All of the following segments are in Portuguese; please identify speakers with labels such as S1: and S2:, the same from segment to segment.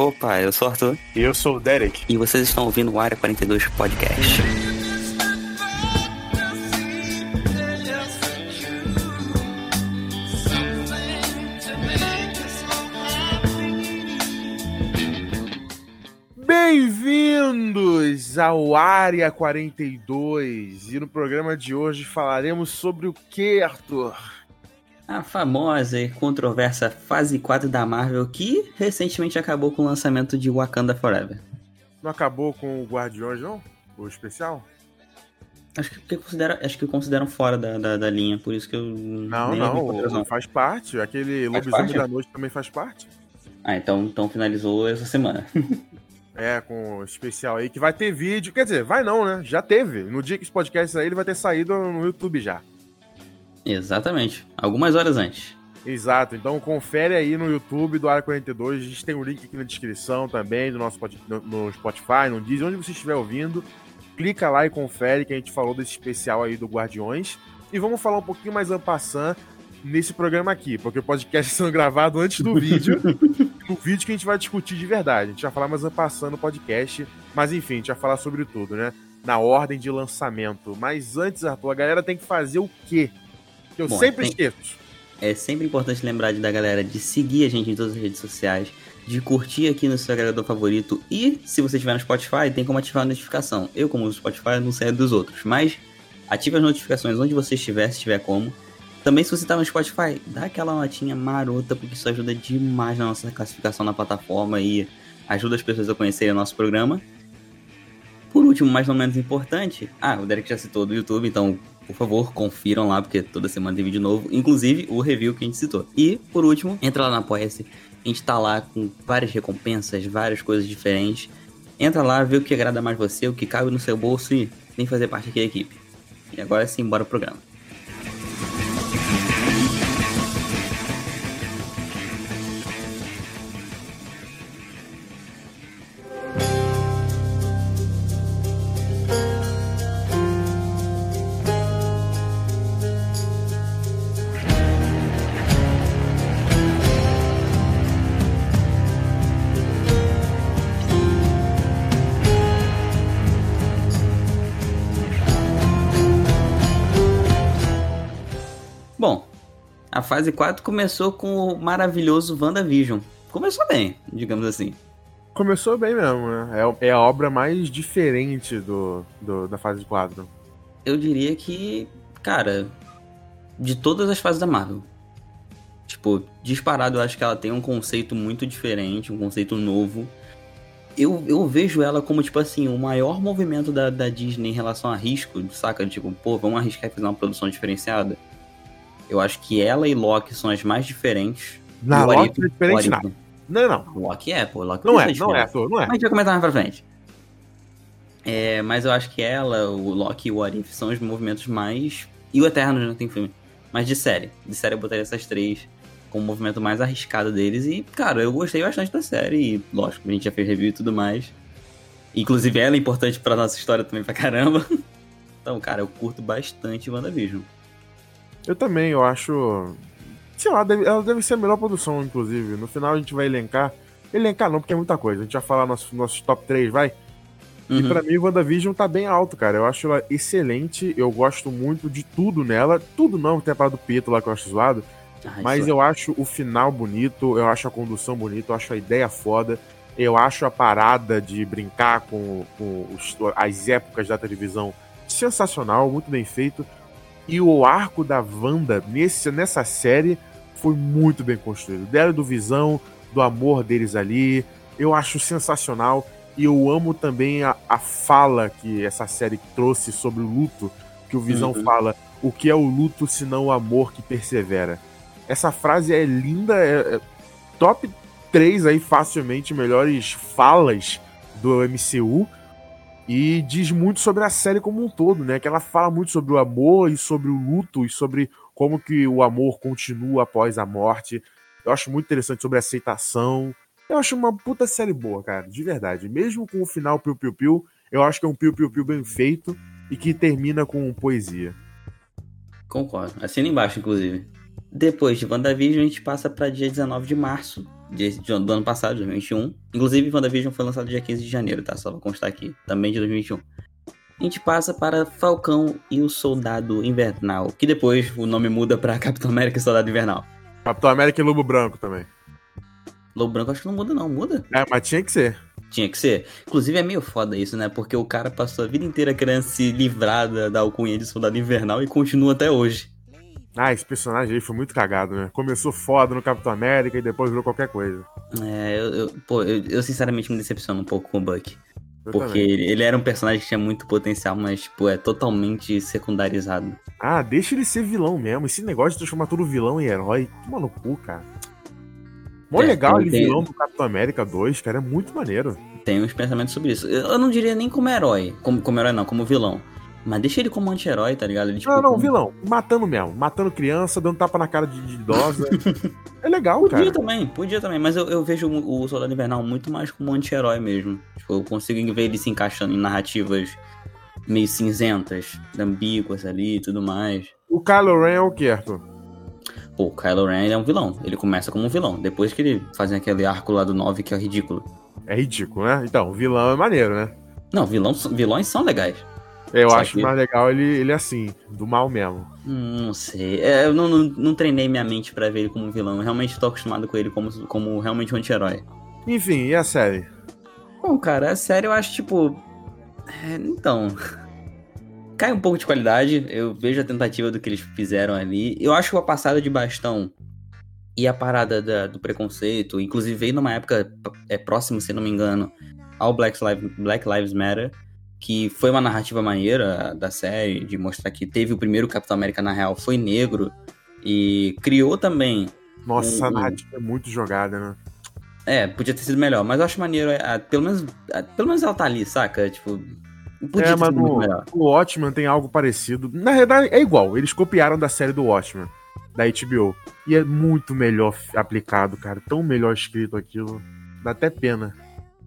S1: Opa, eu sou o Arthur.
S2: E eu sou o Derek.
S1: E vocês estão ouvindo o Área 42 Podcast.
S2: Bem-vindos ao Área 42. E no programa de hoje falaremos sobre o que, Arthur?
S1: A famosa e controversa fase 4 da Marvel que recentemente acabou com o lançamento de Wakanda Forever.
S2: Não acabou com o Guardiões, não? O especial?
S1: Acho que, considera, acho que consideram fora da, da, da, linha, por isso que eu.
S2: Não, não, faz parte. Aquele Lobisomem da Noite também faz parte.
S1: Ah, então, então finalizou essa semana.
S2: É, com o especial aí, que vai ter vídeo. Quer dizer, vai não, né? Já teve. No dia que esse podcast sair, ele vai ter saído no YouTube já.
S1: Exatamente. Algumas horas antes.
S2: Exato. Então confere aí no YouTube do Área 42. A gente tem o um link aqui na descrição também do nosso no, Spotify, no Disney, onde você estiver ouvindo. Clica lá e confere que a gente falou desse especial aí do Guardiões. E vamos falar um pouquinho mais ampassando nesse programa aqui, porque o podcast está sendo gravado antes do vídeo. no vídeo que a gente vai discutir de verdade. A gente vai falar mais passando no podcast. Mas enfim, a gente vai falar sobre tudo, né? Na ordem de lançamento. Mas antes, Arthur, a galera tem que fazer o quê? Eu Bom, sempre tem... esqueço.
S1: É sempre importante lembrar da galera de seguir a gente em todas as redes sociais, de curtir aqui no seu agregador favorito e, se você estiver no Spotify, tem como ativar a notificação. Eu, como uso Spotify, não sei dos outros, mas ative as notificações onde você estiver, se tiver como. Também, se você tá no Spotify, dá aquela notinha marota, porque isso ajuda demais na nossa classificação na plataforma e ajuda as pessoas a conhecerem o nosso programa. Por último, mas não menos importante, ah, o Derek já citou do YouTube, então, por favor, confiram lá, porque toda semana tem vídeo novo, inclusive o review que a gente citou. E, por último, entra lá na Apoia-se, a gente tá lá com várias recompensas, várias coisas diferentes. Entra lá, vê o que agrada mais você, o que cabe no seu bolso e vem fazer parte aqui da equipe. E agora sim, bora pro programa. Fase 4 começou com o maravilhoso WandaVision. Começou bem, digamos assim.
S2: Começou bem mesmo, né? É, é a obra mais diferente do, do, da fase 4.
S1: Eu diria que, cara, de todas as fases da Marvel. Tipo, disparado, eu acho que ela tem um conceito muito diferente, um conceito novo. Eu, eu vejo ela como, tipo assim, o maior movimento da, da Disney em relação a risco, saca? Tipo, pô, vamos arriscar e fazer uma produção diferenciada. Eu acho que ela e Loki são as mais diferentes.
S2: Não, Loki é diferente nada. Não, não.
S1: Loki é, pô. Loki
S2: não, é, não é, não é.
S1: Mas a gente vai comentar mais pra frente. É, mas eu acho que ela, o Loki e o Arif são os movimentos mais. E o Eterno não tem filme. Mas de série. De série eu botaria essas três com o movimento mais arriscado deles. E, cara, eu gostei bastante da série. E, lógico, a gente já fez review e tudo mais. Inclusive, ela é importante pra nossa história também pra caramba. Então, cara, eu curto bastante WandaVision.
S2: Eu também, eu acho. Sei lá, deve, ela deve ser a melhor produção, inclusive. No final a gente vai elencar. Elencar não, porque é muita coisa. A gente vai falar nossos nosso top 3, vai? Uhum. E pra mim, o WandaVision tá bem alto, cara. Eu acho ela excelente. Eu gosto muito de tudo nela. Tudo não, tem a parada do Pito lá que eu acho zoado. Ai, mas eu acho o final bonito, eu acho a condução bonita, eu acho a ideia foda. Eu acho a parada de brincar com, com os, as épocas da televisão sensacional, muito bem feito. E o arco da Wanda nesse, nessa série foi muito bem construído. Dela do Visão, do amor deles ali. Eu acho sensacional. E eu amo também a, a fala que essa série trouxe sobre o luto. Que o Visão uhum. fala: o que é o luto senão o amor que persevera? Essa frase é linda, é, é top 3 aí facilmente melhores falas do MCU. E diz muito sobre a série como um todo, né? Que ela fala muito sobre o amor e sobre o luto e sobre como que o amor continua após a morte. Eu acho muito interessante sobre a aceitação. Eu acho uma puta série boa, cara, de verdade. Mesmo com o final piu-piu-piu, eu acho que é um piu-piu-piu bem feito e que termina com poesia.
S1: Concordo. Assina embaixo, inclusive. Depois de WandaVision, a gente passa para dia 19 de março de, de, do ano passado, 2021. Inclusive, WandaVision foi lançado dia 15 de janeiro, tá? Só pra constar aqui, também de 2021. A gente passa para Falcão e o Soldado Invernal, que depois o nome muda para Capitão América e Soldado Invernal.
S2: Capitão América e Lobo Branco também.
S1: Lobo Branco acho que não muda, não, muda?
S2: É, mas tinha que ser.
S1: Tinha que ser. Inclusive é meio foda isso, né? Porque o cara passou a vida inteira querendo se livrar da, da alcunha de Soldado Invernal e continua até hoje.
S2: Ah, esse personagem aí foi muito cagado, né? Começou foda no Capitão América e depois virou qualquer coisa.
S1: É, eu, eu pô, eu, eu, sinceramente me decepciono um pouco com o Buck. Eu porque ele, ele, era um personagem que tinha muito potencial, mas, tipo, é totalmente secundarizado.
S2: Ah, deixa ele ser vilão mesmo. Esse negócio de transformar todo vilão em herói, toma no cu, cara. Mó é, legal ele tem... vilão do Capitão América 2, cara, é muito maneiro.
S1: Tem uns pensamentos sobre isso. Eu não diria nem como herói, como, como herói não, como vilão. Mas deixa ele como anti-herói, tá ligado? Ele,
S2: tipo, não, não, como... vilão. Matando mesmo. Matando criança, dando tapa na cara de, de idosa. é legal,
S1: podia
S2: cara.
S1: Podia também, podia também. Mas eu, eu vejo o Soldado Invernal muito mais como anti-herói mesmo. Tipo, eu consigo ver ele se encaixando em narrativas meio cinzentas, ambíguas ali e tudo mais.
S2: O Kylo Ren é o que, Arthur?
S1: Pô, o Kylo Ren é um vilão. Ele começa como um vilão. Depois que ele faz aquele arco lá do 9 que é ridículo.
S2: É ridículo, né? Então, o vilão é maneiro, né?
S1: Não, vilão, vilões são legais.
S2: Eu acho que... mais legal ele, ele assim, do mal mesmo.
S1: Hum, não sei. É, eu não, não, não, treinei minha mente para ver ele como vilão. Eu realmente tô acostumado com ele como, como realmente um anti-herói.
S2: Enfim, e a série?
S1: Bom, cara, a série eu acho, tipo. É, então. Cai um pouco de qualidade. Eu vejo a tentativa do que eles fizeram ali. Eu acho que a passada de bastão e a parada da, do preconceito, inclusive veio numa época é, próxima, se não me engano, ao Black Lives, Black Lives Matter que foi uma narrativa maneira da série, de mostrar que teve o primeiro Capitão América na real, foi negro, e criou também.
S2: Nossa, um, a narrativa é muito jogada, né?
S1: É, podia ter sido melhor, mas eu acho maneiro, a, pelo, menos, a, pelo menos ela tá ali, saca? Tipo.
S2: Podia é, mas no, o Watchmen tem algo parecido. Na verdade, é igual, eles copiaram da série do Watchmen, da HBO. E é muito melhor aplicado, cara. Tão melhor escrito aquilo. Dá até pena.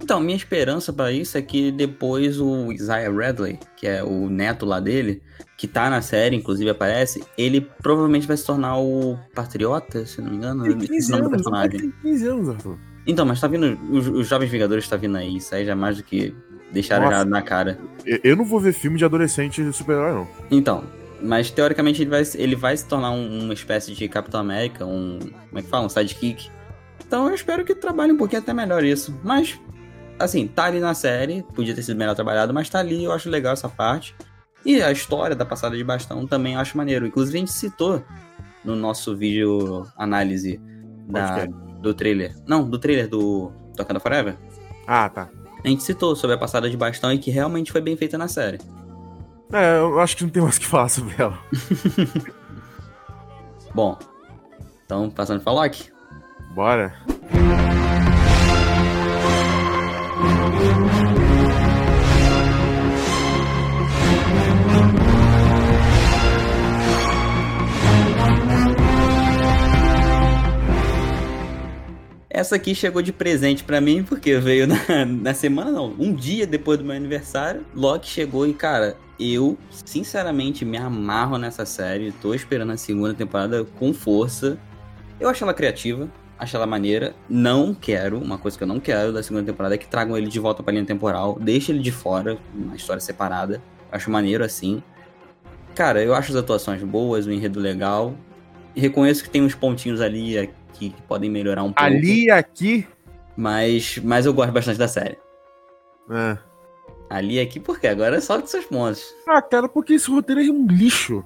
S1: Então, minha esperança para isso é que depois o Isaiah Radley, que é o neto lá dele, que tá na série, inclusive aparece, ele provavelmente vai se tornar o Patriota, se não me engano.
S2: Tem 15 anos, personagem. Tem 15 anos, Arthur.
S1: Então, mas tá vindo. Os, os Jovens Vingadores tá vindo aí, isso aí já é mais do que deixaram já na cara.
S2: Eu não vou ver filme de adolescente super-herói, não.
S1: Então, mas teoricamente ele vai, ele vai se tornar um, uma espécie de Capitão América, um. Como é que fala? Um sidekick. Então eu espero que trabalhe um pouquinho até melhor isso. Mas assim, tá ali na série, podia ter sido melhor trabalhado, mas tá ali, eu acho legal essa parte. E a história da passada de bastão também eu acho maneiro. Inclusive a gente citou no nosso vídeo análise da, do trailer. Não, do trailer do Tocando Forever.
S2: Ah, tá.
S1: A gente citou sobre a passada de bastão e que realmente foi bem feita na série.
S2: É, eu acho que não tem mais o que falar sobre ela.
S1: Bom, então passando pra Loki.
S2: Bora.
S1: Essa aqui chegou de presente para mim, porque veio na, na, semana, não, um dia depois do meu aniversário. Loki chegou e, cara, eu, sinceramente, me amarro nessa série. Tô esperando a segunda temporada com força. Eu acho ela criativa, acho ela maneira. Não quero, uma coisa que eu não quero da segunda temporada é que tragam ele de volta pra linha temporal. Deixa ele de fora, uma história separada. Acho maneiro assim. Cara, eu acho as atuações boas, o enredo legal. Reconheço que tem uns pontinhos ali que, que podem melhorar um pouco.
S2: Ali e aqui.
S1: Mas, mas eu gosto bastante da série.
S2: É.
S1: Ali e aqui, por quê? Agora é só de seus pontos.
S2: Ah, cara, porque esse roteiro é um lixo.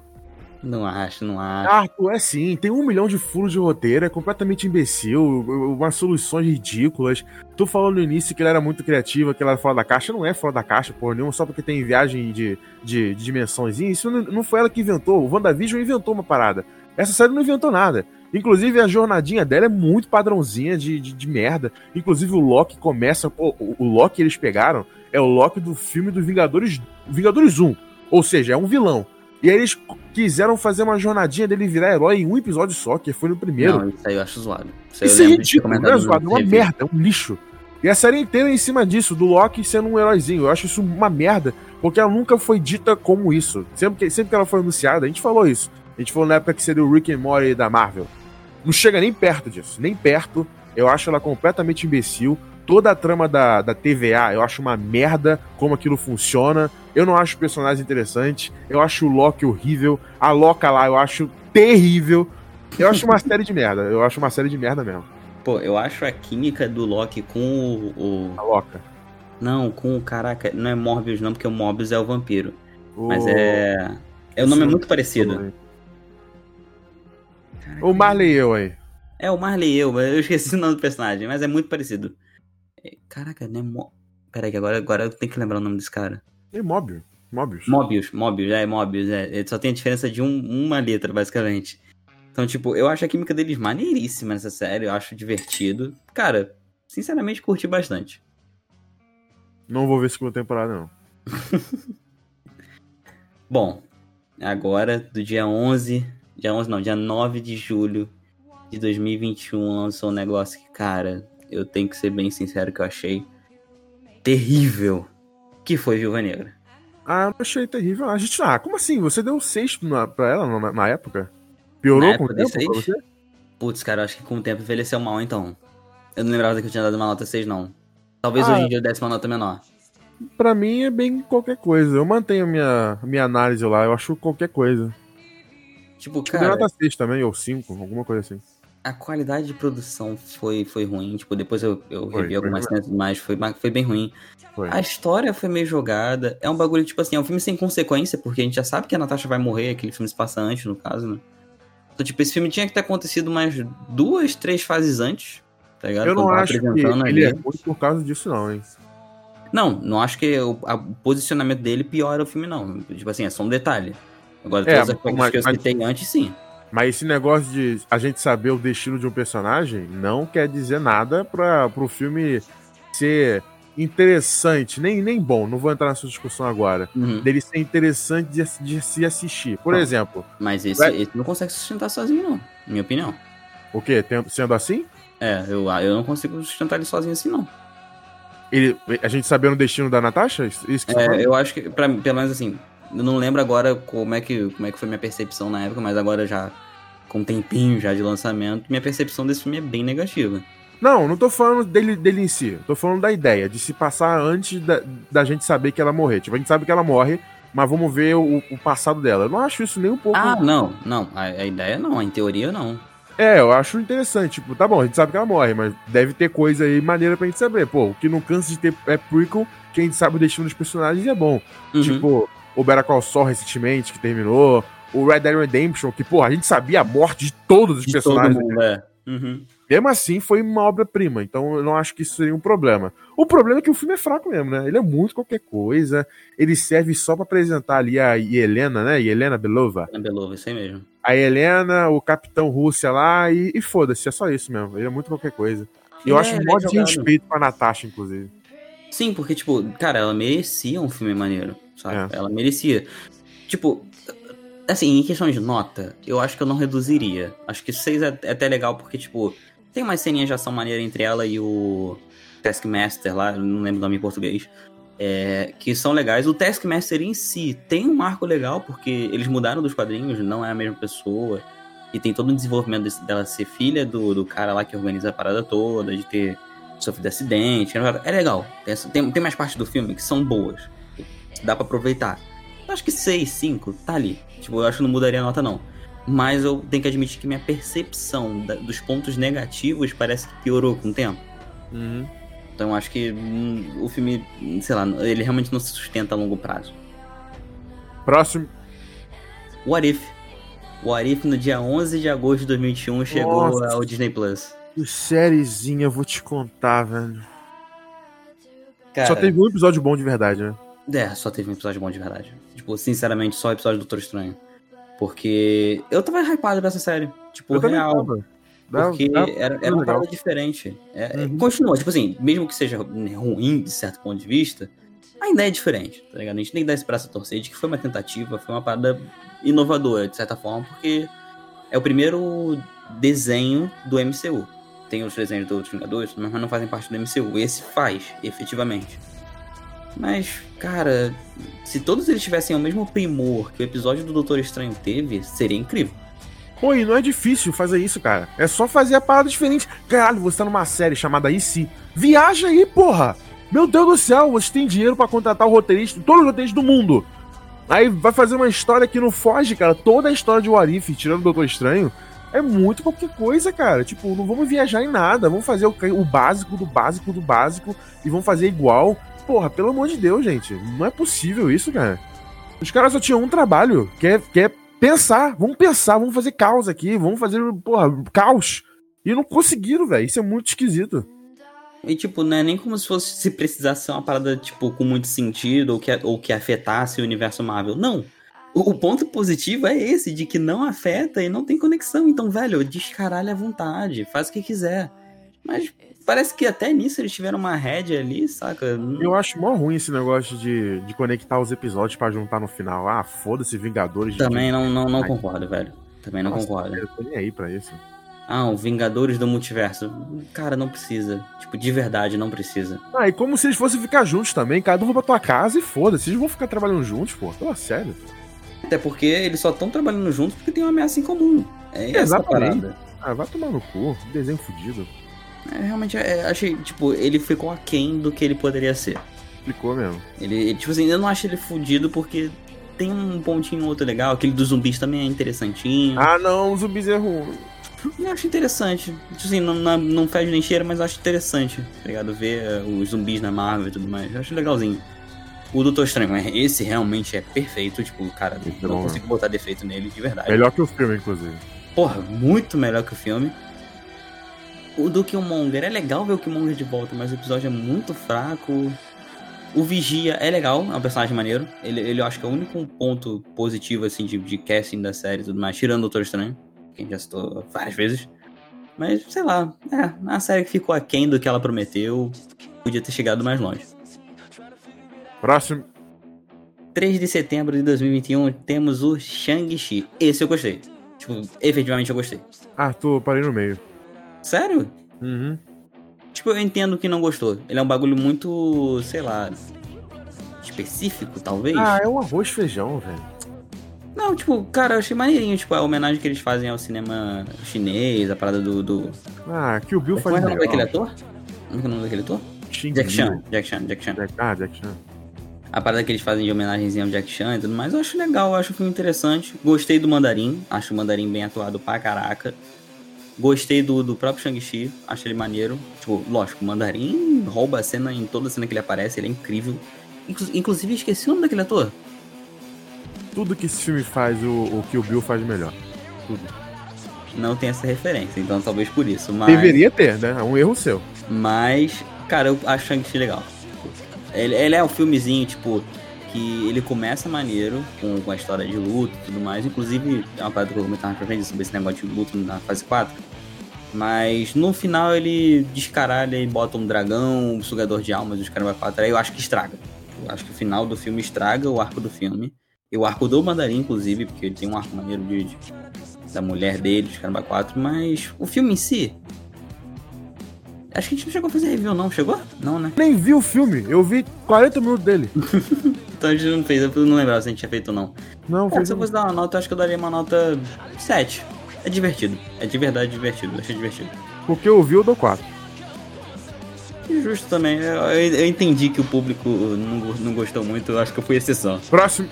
S1: Não acho, não acho.
S2: Arthur, é sim. Tem um milhão de furos de roteiro, é completamente imbecil, umas soluções ridículas. Tu falou no início que ele era muito criativo, que ele era fora da caixa. Não é fora da caixa, porra nenhuma, só porque tem viagem de, de, de dimensões. Isso não, não foi ela que inventou. O WandaVision inventou uma parada. Essa série não inventou nada. Inclusive, a jornadinha dela é muito padrãozinha de, de, de merda. Inclusive, o Loki começa. O, o Loki eles pegaram é o Loki do filme do Vingadores, Vingadores 1. Ou seja, é um vilão. E aí eles quiseram fazer uma jornadinha dele virar herói em um episódio só, que foi no primeiro. Não,
S1: isso aí eu acho zoado.
S2: Isso, isso é ridículo, não é zoado, é uma merda, é um lixo. E a série inteira é em cima disso, do Loki sendo um heróizinho. Eu acho isso uma merda, porque ela nunca foi dita como isso. Sempre que, sempre que ela foi anunciada, a gente falou isso A gente falou na época que seria o Rick and Morty da Marvel. Não chega nem perto disso, nem perto. Eu acho ela completamente imbecil. Toda a trama da, da TVA, eu acho uma merda como aquilo funciona. Eu não acho o personagem interessante. Eu acho o Loki horrível. A Loca lá, eu acho terrível. Eu acho uma série de merda. Eu acho uma série de merda mesmo.
S1: Pô, eu acho a química do Loki com o. o...
S2: A Loca.
S1: Não, com o. Caraca, não é Morbius, não, porque o Morbius é o vampiro. O... Mas é. É o nome é muito parecido.
S2: Caraca, o Marley eu aí.
S1: É, o Marley eu, eu esqueci o nome do personagem, mas é muito parecido. É, caraca, né? Mo... Pera aí, agora, agora eu tenho que lembrar o nome desse cara.
S2: É Mobius. Mobius.
S1: Mobius, Mobius, é, Mobius, é. Só tem a diferença de um, uma letra, basicamente. Então, tipo, eu acho a química deles maneiríssima nessa série, eu acho divertido. Cara, sinceramente, curti bastante.
S2: Não vou ver segunda temporada, não.
S1: Bom, agora, do dia 11, dia 11 não, dia 9 de julho de 2021, lançou um negócio que, cara, eu tenho que ser bem sincero que eu achei terrível, que foi Viúva Negra.
S2: Ah, eu achei terrível. A gente, ah, como assim? Você deu 6 pra ela na, na época? Piorou na com o tempo pra você?
S1: Putz, cara, eu acho que com o tempo envelheceu mal, então. Eu não lembrava que eu tinha dado uma nota 6, não. Talvez ah, hoje em dia eu desse uma nota menor.
S2: Pra mim é bem qualquer coisa. Eu mantenho minha, minha análise lá, eu acho qualquer coisa.
S1: Tipo, cara.
S2: Nota 6 também, ou 5, alguma coisa assim
S1: a qualidade de produção foi, foi ruim. Tipo, depois eu, eu foi, revi algumas cenas mais, foi, foi bem ruim. Foi. A história foi meio jogada. É um bagulho, tipo assim, é um filme sem consequência, porque a gente já sabe que a Natasha vai morrer, aquele filme se passa antes, no caso, né? Então, tipo, esse filme tinha que ter acontecido mais duas, três fases antes, tá ligado?
S2: Eu não acho que ele é ruim por causa disso, não, hein?
S1: Não, não acho que o, a, o posicionamento dele piora o filme, não. Tipo assim, é só um detalhe. Agora,
S2: é,
S1: todas as coisas que eu citei antes, sim.
S2: Mas esse negócio de a gente saber o destino de um personagem não quer dizer nada para o filme ser interessante, nem, nem bom, não vou entrar nessa discussão agora. Uhum. Dele ser interessante de, de se assistir. Por não, exemplo.
S1: Mas esse, esse, não consegue sustentar sozinho, não, na minha opinião.
S2: O quê? Sendo assim?
S1: É, eu, eu não consigo sustentar ele sozinho assim, não.
S2: Ele, a gente sabendo o destino da Natasha? Isso
S1: que é, eu acho que, pra, pelo menos assim, eu não lembro agora como é, que, como é que foi minha percepção na época, mas agora já, com um tempinho já de lançamento, minha percepção desse filme é bem negativa.
S2: Não, não tô falando dele, dele em si. Tô falando da ideia, de se passar antes da, da gente saber que ela morrer. Tipo, a gente sabe que ela morre, mas vamos ver o, o passado dela. Eu não acho isso nem um pouco.
S1: Ah, não, não. A, a ideia não, em teoria não.
S2: É, eu acho interessante. Tipo, tá bom, a gente sabe que ela morre, mas deve ter coisa aí maneira pra gente saber. Pô, o que não cansa de ter é prequel, quem sabe o destino dos personagens é bom. Uhum. Tipo, o Better Call Saul recentemente, que terminou, o Red Dead Redemption, que, pô, a gente sabia a morte de todos os de personagens. Todo mundo, é. Uhum. Mesmo assim, foi uma obra-prima, então eu não acho que isso seria um problema. O problema é que o filme é fraco mesmo, né? Ele é muito qualquer coisa, ele serve só para apresentar ali a Helena, né? Helena Belova.
S1: Helena Belova, isso aí mesmo.
S2: A Helena, o Capitão Rússia lá, e, e foda-se, é só isso mesmo. Ele é muito qualquer coisa. E eu é, acho um monte de respeito pra Natasha, inclusive.
S1: Sim, porque, tipo, cara, ela merecia um filme maneiro sabe? É. Ela merecia. Tipo, assim, em questão de nota, eu acho que eu não reduziria. Acho que 6 é, é até legal porque, tipo, tem umas ceninhas de ação maneira entre ela e o Taskmaster lá, não lembro o nome em português. É, que são legais. O Taskmaster em si tem um arco legal, porque eles mudaram dos quadrinhos, não é a mesma pessoa. E tem todo o desenvolvimento desse, dela ser filha do, do cara lá que organiza a parada toda, de ter sofrido acidente. É legal. Tem, tem mais partes do filme que são boas dá para aproveitar. Eu acho que 6, 5, tá ali. Tipo, eu acho que não mudaria a nota, não. Mas eu tenho que admitir que minha percepção da, dos pontos negativos parece que piorou com o tempo.
S2: Uhum.
S1: Então eu acho que hum, o filme, sei lá, ele realmente não se sustenta a longo prazo.
S2: Próximo.
S1: What If. What If no dia 11 de agosto de 2021 chegou Nossa. ao Disney Plus.
S2: Que sériezinha, eu vou te contar, velho. Cara, Só teve um episódio bom de verdade, né?
S1: É, só teve um episódio bom de verdade. Tipo, sinceramente, só o episódio do Doutor Estranho. Porque eu tava hypado pra essa série. Tipo, eu real. Porque dá, era, era uma parada diferente. É, uhum. Continua, tipo assim, mesmo que seja ruim de certo ponto de vista, ainda é diferente, tá ligado? A gente tem que dar esse braço a torcer de que foi uma tentativa, foi uma parada inovadora, de certa forma, porque é o primeiro desenho do MCU. Tem os desenhos dos Vingadores, mas não fazem parte do MCU. Esse faz, efetivamente. Mas, cara, se todos eles tivessem o mesmo primor que o episódio do Doutor Estranho teve, seria incrível.
S2: Pô, e não é difícil fazer isso, cara. É só fazer a parada diferente. Caralho, você tá numa série chamada IC. Viaja aí, porra! Meu Deus do céu, você tem dinheiro para contratar o roteirista, todos os roteiristas do mundo. Aí vai fazer uma história que não foge, cara. Toda a história de Warif, tirando o Doutor Estranho, é muito qualquer coisa, cara. Tipo, não vamos viajar em nada. Vamos fazer o, o básico do básico do básico e vamos fazer igual. Porra, pelo amor de Deus, gente. Não é possível isso, cara. Os caras só tinham um trabalho, que é, que é pensar. Vamos pensar, vamos fazer caos aqui, vamos fazer, porra, caos. E não conseguiram, velho. Isso é muito esquisito.
S1: E, tipo, não é nem como se fosse se precisasse ser uma parada, tipo, com muito sentido ou que, ou que afetasse o universo Marvel. Não. O, o ponto positivo é esse, de que não afeta e não tem conexão. Então, velho, descaralha à vontade, faz o que quiser. Mas parece que até nisso eles tiveram uma rédea ali, saca?
S2: Eu acho mó ruim esse negócio de, de conectar os episódios para juntar no final. Ah, foda-se Vingadores.
S1: Também não, não, não concordo, velho. Também não Nossa, concordo.
S2: Eu tô nem aí pra isso.
S1: Ah, o Vingadores do Multiverso. Cara, não precisa. Tipo, de verdade, não precisa.
S2: Ah, e como se eles fossem ficar juntos também. Cada um vai pra tua casa e foda-se. Eles vão ficar trabalhando juntos, pô. Pô, sério.
S1: Até porque eles só estão trabalhando juntos porque tem uma ameaça em comum. É Exatamente.
S2: Ah, vai tomar no cu. Desenho fudido.
S1: É, realmente, é, achei, tipo, ele ficou aquém do que ele poderia ser.
S2: Ficou mesmo.
S1: Ele, tipo assim, eu não acho ele fudido porque tem um pontinho outro legal. Aquele dos zumbis também é interessantinho.
S2: Ah, não, os zumbis é ruim.
S1: Eu acho interessante. Tipo assim, não, não, não faz nem cheiro, mas eu acho interessante, tá ligado? Ver uh, os zumbis na Marvel e tudo mais. Eu acho legalzinho. O Doutor Estranho, esse realmente é perfeito. Tipo, cara, Muito não bom, consigo né? botar defeito nele, de verdade.
S2: Melhor que o filme, inclusive.
S1: Porra, muito melhor que o filme. O do Killmonger é legal ver o Killmonger de volta, mas o episódio é muito fraco. O Vigia é legal, é um personagem maneiro. Ele, ele eu acho que é o único ponto positivo, assim, de, de casting da série e tudo mais, tirando o Doutor Estranho que a gente já citou várias vezes. Mas, sei lá, é, a série que ficou aquém do que ela prometeu, podia ter chegado mais longe.
S2: Próximo.
S1: 3 de setembro de 2021, temos o Shang-Chi. Esse eu gostei. Tipo, efetivamente eu gostei.
S2: Ah, tô parei no meio.
S1: Sério?
S2: Uhum.
S1: Tipo, eu entendo que não gostou. Ele é um bagulho muito, sei lá, específico, talvez.
S2: Ah, é um arroz feijão, velho.
S1: Não, tipo, cara, eu achei maneirinho, tipo, a homenagem que eles fazem ao cinema chinês, a parada do. do...
S2: Ah, que o Bill
S1: faz. Qual é o nome daquele ator? Como é o nome daquele ator? Jack Chan, Jack Chan, Jack Chan.
S2: Ah, Jack Chan.
S1: A parada que eles fazem de homenagemzinha ao Jack Chan e tudo mais, eu acho legal, eu acho o filme interessante. Gostei do Mandarim, acho o Mandarim bem atuado pra caraca. Gostei do, do próprio Shang-Chi, acho ele maneiro. Tipo, lógico, o Mandarim rouba a cena em toda cena que ele aparece, ele é incrível. Inclusive, esqueci o nome daquele ator
S2: tudo que esse filme faz, o, o que o Bill faz melhor. Tudo.
S1: Não tem essa referência, então talvez por isso. Mas...
S2: Deveria ter, né? É um erro seu.
S1: Mas, cara, eu acho Shang-Chi legal. Ele, ele, é um filmezinho, tipo, que ele começa maneiro, com, com a história de luto e tudo mais. Inclusive, é uma parada que eu vou comentar mais pra frente sobre esse negócio de luto na fase 4. Mas no final ele descaralha e bota um dragão, um sugador de almas, os caras 4. Aí eu acho que estraga. Eu acho que o final do filme estraga o arco do filme. E o arco do Mandarim, inclusive, porque ele tem um arco maneiro de, de da mulher dele, de Caramba 4, mas o filme em si. Acho que a gente não chegou a fazer review, não. Chegou? Não, né?
S2: Nem vi o filme, eu vi 40 minutos dele.
S1: então a gente não fez, eu não lembrava se a gente tinha feito ou não.
S2: Não,
S1: é, Se eu fosse dar uma nota, eu acho que eu daria uma nota 7. É divertido. É de verdade divertido. Eu achei divertido.
S2: Porque eu vi, eu dou 4.
S1: Justo também. Eu, eu, entendi que o público não, não gostou muito, eu acho que eu fui exceção.
S2: Próximo.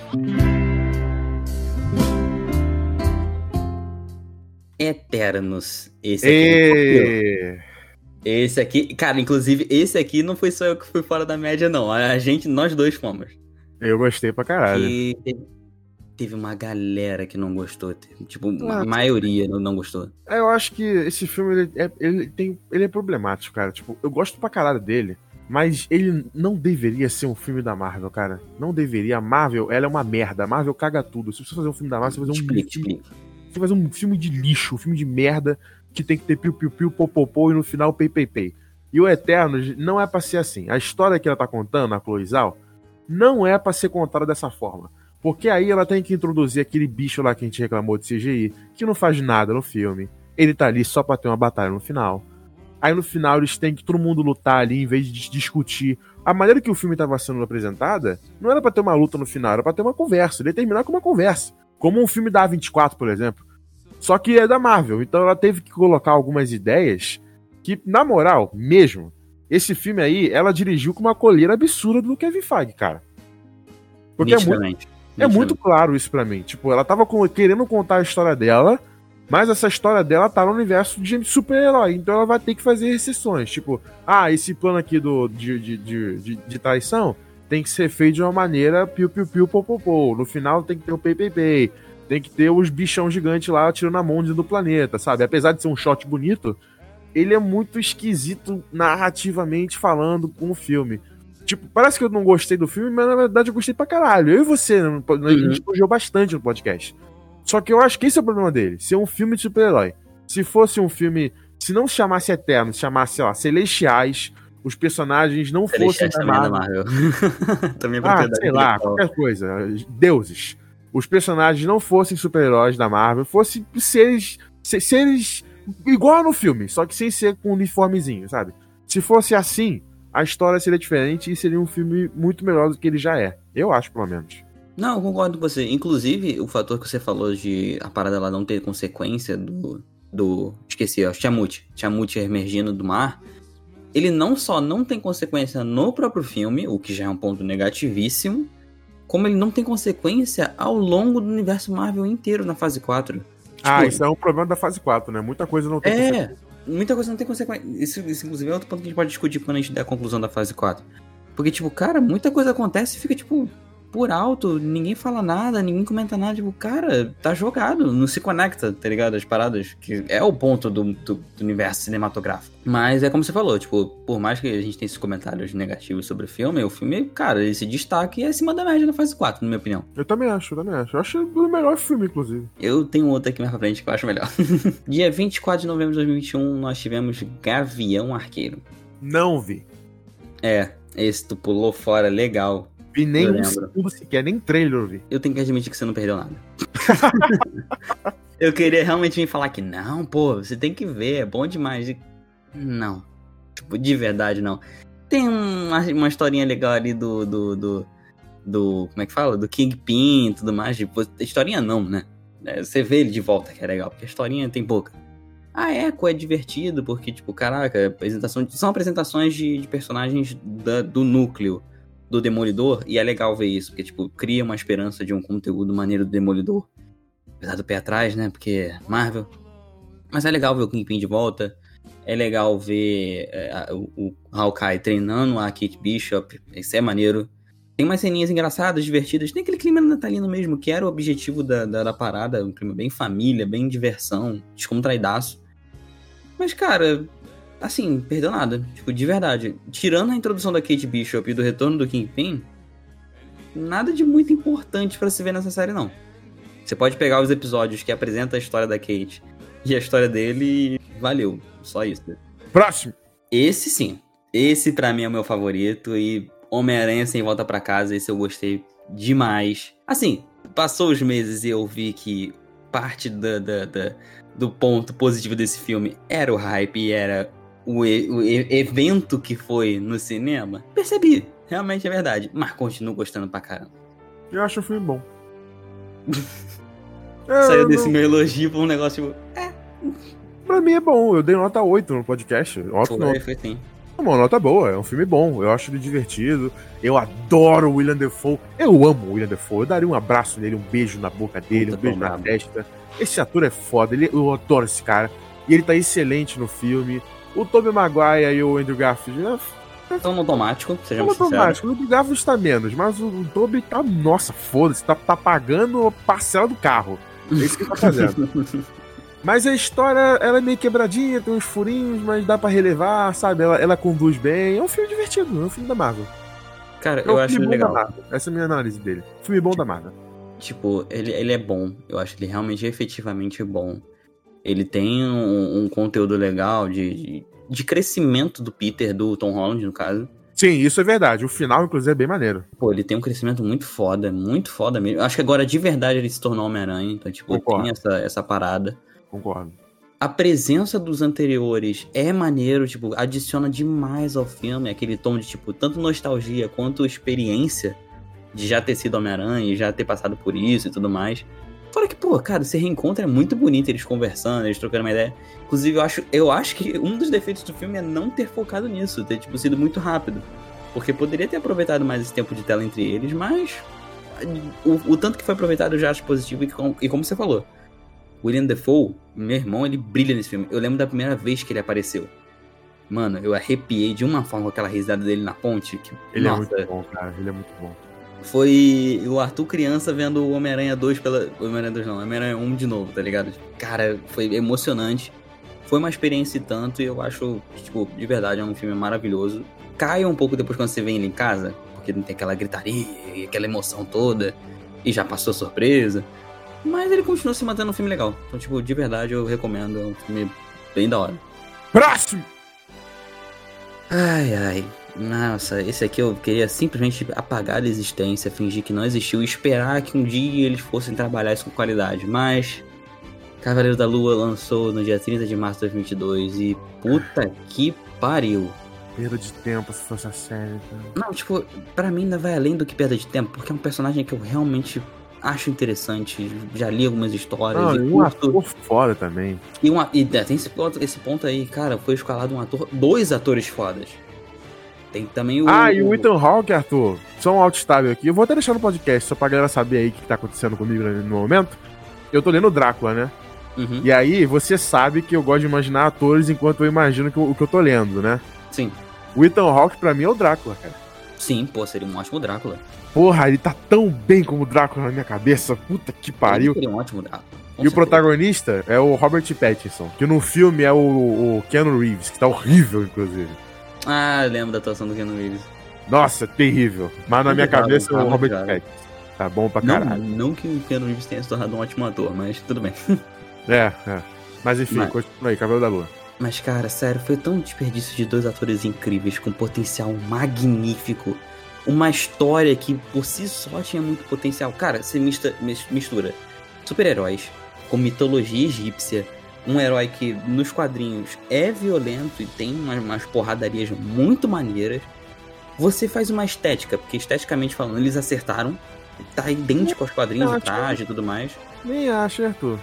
S1: Eternos. Esse aqui. Esse aqui, cara, inclusive, esse aqui não foi só eu que fui fora da média, não. A gente, nós dois fomos.
S2: Eu gostei pra caralho.
S1: E teve uma galera que não gostou. Tipo, ah, a maioria não, não gostou.
S2: É, eu acho que esse filme, ele é, ele, tem, ele é problemático, cara. Tipo, eu gosto pra caralho dele. Mas ele não deveria ser um filme da Marvel, cara. Não deveria. A Marvel, ela é uma merda. A Marvel caga tudo. Se você fazer um filme da Marvel, você vai fazer um
S1: filme.
S2: Você fazer um filme de lixo, um filme de merda, que tem que ter piu-piu-piu, popopô e no final pei-pei-pei. E o Eternos não é pra ser assim. A história que ela tá contando, a Chloe Zhao, não é para ser contada dessa forma. Porque aí ela tem que introduzir aquele bicho lá que a gente reclamou de CGI, que não faz nada no filme. Ele tá ali só pra ter uma batalha no final. Aí no final eles têm que todo mundo lutar ali em vez de discutir. A maneira que o filme estava sendo apresentada não era para ter uma luta no final, era para ter uma conversa. Ele ia terminar com uma conversa. Como um filme da A24, por exemplo. Só que é da Marvel, então ela teve que colocar algumas ideias que, na moral, mesmo, esse filme aí, ela dirigiu com uma colheira absurda do Kevin Feige, cara. Porque é muito, é muito claro isso para mim. Tipo, ela tava querendo contar a história dela, mas essa história dela tá no universo de super-herói, então ela vai ter que fazer exceções. Tipo, ah, esse plano aqui do, de, de, de, de, de traição tem que ser feito de uma maneira piu-piu-piu, popopô. No final tem que ter o pay-pay-pay. Tem que ter os bichão gigantes lá tirando a mão do planeta, sabe? Apesar de ser um shot bonito, ele é muito esquisito narrativamente falando com o filme. Tipo, parece que eu não gostei do filme, mas na verdade eu gostei pra caralho. Eu e você, né, a gente elogiou bastante no podcast. Só que eu acho que esse é o problema dele. Ser um filme de super-herói. Se fosse um filme. Se não se chamasse Eterno, se chamasse, sei lá, Celestiais, os personagens não fossem da Marvel. Da Marvel. também ah, sei lá, qualquer coisa. Deuses. Os personagens não fossem super-heróis da Marvel, fossem seres. seres. igual no filme, só que sem ser com um uniformezinho, sabe? Se fosse assim, a história seria diferente e seria um filme muito melhor do que ele já é. Eu acho, pelo menos.
S1: Não, eu concordo com você. Inclusive, o fator que você falou de a parada lá não ter consequência do. do esqueci, ó, Chamute. Chamute emergindo do mar. Ele não só não tem consequência no próprio filme, o que já é um ponto negativíssimo, como ele não tem consequência ao longo do universo Marvel inteiro na fase 4.
S2: Ah, tipo, isso é um problema da fase 4, né? Muita coisa não tem
S1: é, consequência. Muita coisa não tem consequência. Isso, inclusive, é outro ponto que a gente pode discutir quando a gente der a conclusão da fase 4. Porque, tipo, cara, muita coisa acontece e fica, tipo, por alto, ninguém fala nada, ninguém comenta nada. Tipo, cara, tá jogado, não se conecta, tá ligado? As paradas, que é o ponto do, do, do, universo cinematográfico. Mas é como você falou, tipo, por mais que a gente tenha esses comentários negativos sobre o filme, o filme, cara, esse destaque é acima da média na fase 4, na minha opinião.
S2: Eu também acho, eu também acho. Eu acho o melhor filme, inclusive.
S1: Eu tenho outro aqui mais pra frente que eu acho melhor. Dia 24 de novembro de 2021, nós tivemos Gavião Arqueiro.
S2: Não vi.
S1: É, esse tu pulou fora legal
S2: vi nem um segundo sequer, nem trailer eu vi.
S1: Eu tenho que admitir que você não perdeu nada. eu queria realmente me falar que não, pô, você tem que ver, é bom demais. Não. Tipo, de verdade, não. Tem uma, uma historinha legal ali do, do, do, do. Como é que fala? Do Kingpin e tudo mais. Tipo, historinha não, né? É, você vê ele de volta, que é legal, porque a historinha tem pouca. A Echo é divertido, porque, tipo, caraca, apresentação, são apresentações de, de personagens da, do núcleo do Demolidor, e é legal ver isso, porque, tipo, cria uma esperança de um conteúdo maneiro do Demolidor. Apesar do pé atrás, né? Porque Marvel. Mas é legal ver o Kingpin de volta. É legal ver é, o, o Hawkeye treinando a Kate Bishop. Isso é maneiro. Tem umas ceninhas engraçadas, divertidas. Tem aquele clima natalino mesmo, que era o objetivo da, da, da parada. Um clima bem família, bem diversão, descontraidaço. Mas, cara, assim, perdeu nada. Tipo, de verdade. Tirando a introdução da Kate Bishop e do retorno do Kingpin, nada de muito importante para se ver nessa série, não. Você pode pegar os episódios que apresentam a história da Kate e a história dele e valeu. Só isso.
S2: Próximo.
S1: Esse sim. Esse para mim é o meu favorito e Homem-Aranha sem volta para casa, esse eu gostei demais. Assim, passou os meses e eu vi que parte da, da, da, do ponto positivo desse filme era o hype e era o, o evento que foi no cinema, percebi. Realmente é verdade. Mas continuo gostando pra caramba.
S2: Eu acho o filme bom.
S1: é, Saiu desse não... meu elogio pra um negócio tipo. É.
S2: Pra mim é bom. Eu dei nota 8 no podcast. Ótimo. Foi, foi sim. É uma nota boa, é um filme bom, eu acho ele divertido. Eu adoro o William Defoe. Eu amo o William Defoe. Eu daria um abraço nele, um beijo na boca dele, um beijo na bravo. testa. Esse ator é foda, ele, eu adoro esse cara. E ele tá excelente no filme. O Tobey Maguire e o Andrew Garfield
S1: Estão no automático, sejamos
S2: sinceros. automático. O Andrew Garfield está menos, mas o, o Tobey tá, nossa, foda-se, tá, tá pagando parcela do carro. É isso que ele tá fazendo. mas a história, ela é meio quebradinha, tem uns furinhos, mas dá para relevar, sabe? Ela, ela conduz bem. É um filme divertido, é um filme da Marvel.
S1: Cara, é um eu acho legal.
S2: Essa é a minha análise dele. Filme bom tipo, da Marvel.
S1: Tipo, ele, ele é bom. Eu acho ele realmente efetivamente bom. Ele tem um, um conteúdo legal de, de, de, crescimento do Peter, do Tom Holland, no caso.
S2: Sim, isso é verdade. O final, inclusive, é bem maneiro.
S1: Pô, ele tem um crescimento muito foda, muito foda mesmo. Acho que agora, de verdade, ele se tornou Homem-Aranha. Então, tipo, Concordo. tem essa, essa parada.
S2: Concordo.
S1: a presença dos anteriores é maneiro, tipo, adiciona demais ao filme, aquele tom de, tipo, tanto nostalgia quanto experiência de já ter sido Homem-Aranha e já ter passado por isso e tudo mais. Fora que, pô, cara, esse reencontro é muito bonito, eles conversando, eles trocando uma ideia. Inclusive, eu acho, eu acho que um dos defeitos do filme é não ter focado nisso, ter, tipo, sido muito rápido. Porque poderia ter aproveitado mais esse tempo de tela entre eles, mas o, o tanto que foi aproveitado eu já acho positivo e, com, e como você falou, William Defoe, meu irmão, ele brilha nesse filme. Eu lembro da primeira vez que ele apareceu. Mano, eu arrepiei de uma forma com aquela risada dele na ponte. Que,
S2: ele nossa, é muito bom, cara. Ele é muito bom.
S1: Foi o Arthur criança vendo o Homem-Aranha 2 pela. Homem-Aranha 2 não, Homem-Aranha 1 de novo, tá ligado? Cara, foi emocionante. Foi uma experiência e tanto, e eu acho, tipo, de verdade, é um filme maravilhoso. Cai um pouco depois quando você vem ele em casa, porque não tem aquela gritaria e aquela emoção toda, e já passou surpresa. Mas ele continua se mantendo um filme legal. Então, tipo, de verdade eu recomendo. É um filme bem da hora.
S2: Próximo!
S1: Ai, ai. Nossa, esse aqui eu queria simplesmente apagar da existência, fingir que não existiu e esperar que um dia eles fossem trabalhar isso com qualidade. Mas. Cavaleiro da Lua lançou no dia 30 de março de 2022 e puta que pariu.
S2: Perda de tempo se fosse a série.
S1: Não, tipo, pra mim ainda vai além do que perda de tempo, porque é um personagem que eu realmente acho interessante. Já li algumas histórias.
S2: Não, e um ator foda também.
S1: E, uma, e tem esse esse ponto aí, cara, foi escalado um ator, dois atores fodas. Tem também o.
S2: Ah, e o Ethan Hawke, Arthur. Só um outstável aqui. Eu vou até deixar no podcast, só pra galera saber aí o que tá acontecendo comigo no momento. Eu tô lendo Drácula, né? Uhum. E aí, você sabe que eu gosto de imaginar atores enquanto eu imagino o que eu tô lendo, né?
S1: Sim.
S2: O Ethan Hawke, pra mim, é o Drácula, cara.
S1: Sim, pô, seria um ótimo Drácula.
S2: Porra, ele tá tão bem como Drácula na minha cabeça. Puta que pariu. Ele seria um ótimo Drácula. Com e certeza. o protagonista é o Robert Pattinson, que no filme é o, o Keanu Reeves, que tá horrível, inclusive.
S1: Ah, eu lembro da atuação do Keanu Reeves.
S2: Nossa, terrível. Mas na minha cabeça é o Robert Pattinson. Tá bom pra caralho.
S1: Não, não, que o Keanu Reeves tenha se tornado um ótimo ator, mas tudo bem.
S2: é, é. Mas enfim, mas... continua aí, Cabelo da Lua.
S1: Mas, cara, sério, foi tão desperdício de dois atores incríveis, com potencial magnífico. Uma história que por si só tinha muito potencial. Cara, você mistura super-heróis com mitologia egípcia, um herói que nos quadrinhos é violento e tem umas, umas porradarias muito maneiras. Você faz uma estética, porque esteticamente falando, eles acertaram. Tá idêntico aos quadrinhos, o traje e tudo mais.
S2: Nem acho, Arthur.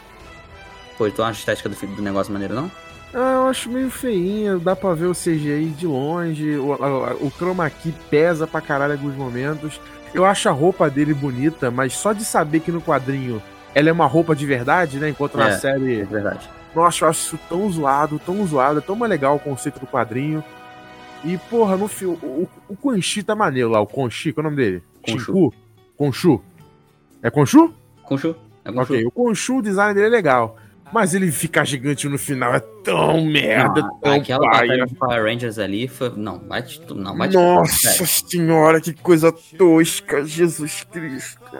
S1: Pô, tu acha a estética do, do negócio maneiro, não?
S2: Ah, eu acho meio feinha, dá pra ver o CGI de longe, o, a, o chroma key pesa pra caralho em alguns momentos. Eu acho a roupa dele bonita, mas só de saber que no quadrinho ela é uma roupa de verdade, né? Enquanto na é, série.
S1: É verdade.
S2: Nossa, eu acho isso tão zoado, tão zoado, é tão mais legal o conceito do quadrinho. E, porra, no filme. O, o Conchi tá maneiro lá, o Conchi, qual é o nome dele?
S1: Conchu.
S2: Conchu. É Conchu?
S1: Conchu. É
S2: Conchu. Ok, o Conchu, o design dele é legal. Mas ele ficar gigante no final é tão merda, não, tão
S1: Aquela batalha de Power Rangers ali foi... Não, vai não, vai
S2: Nossa senhora, que coisa tosca, Jesus Cristo.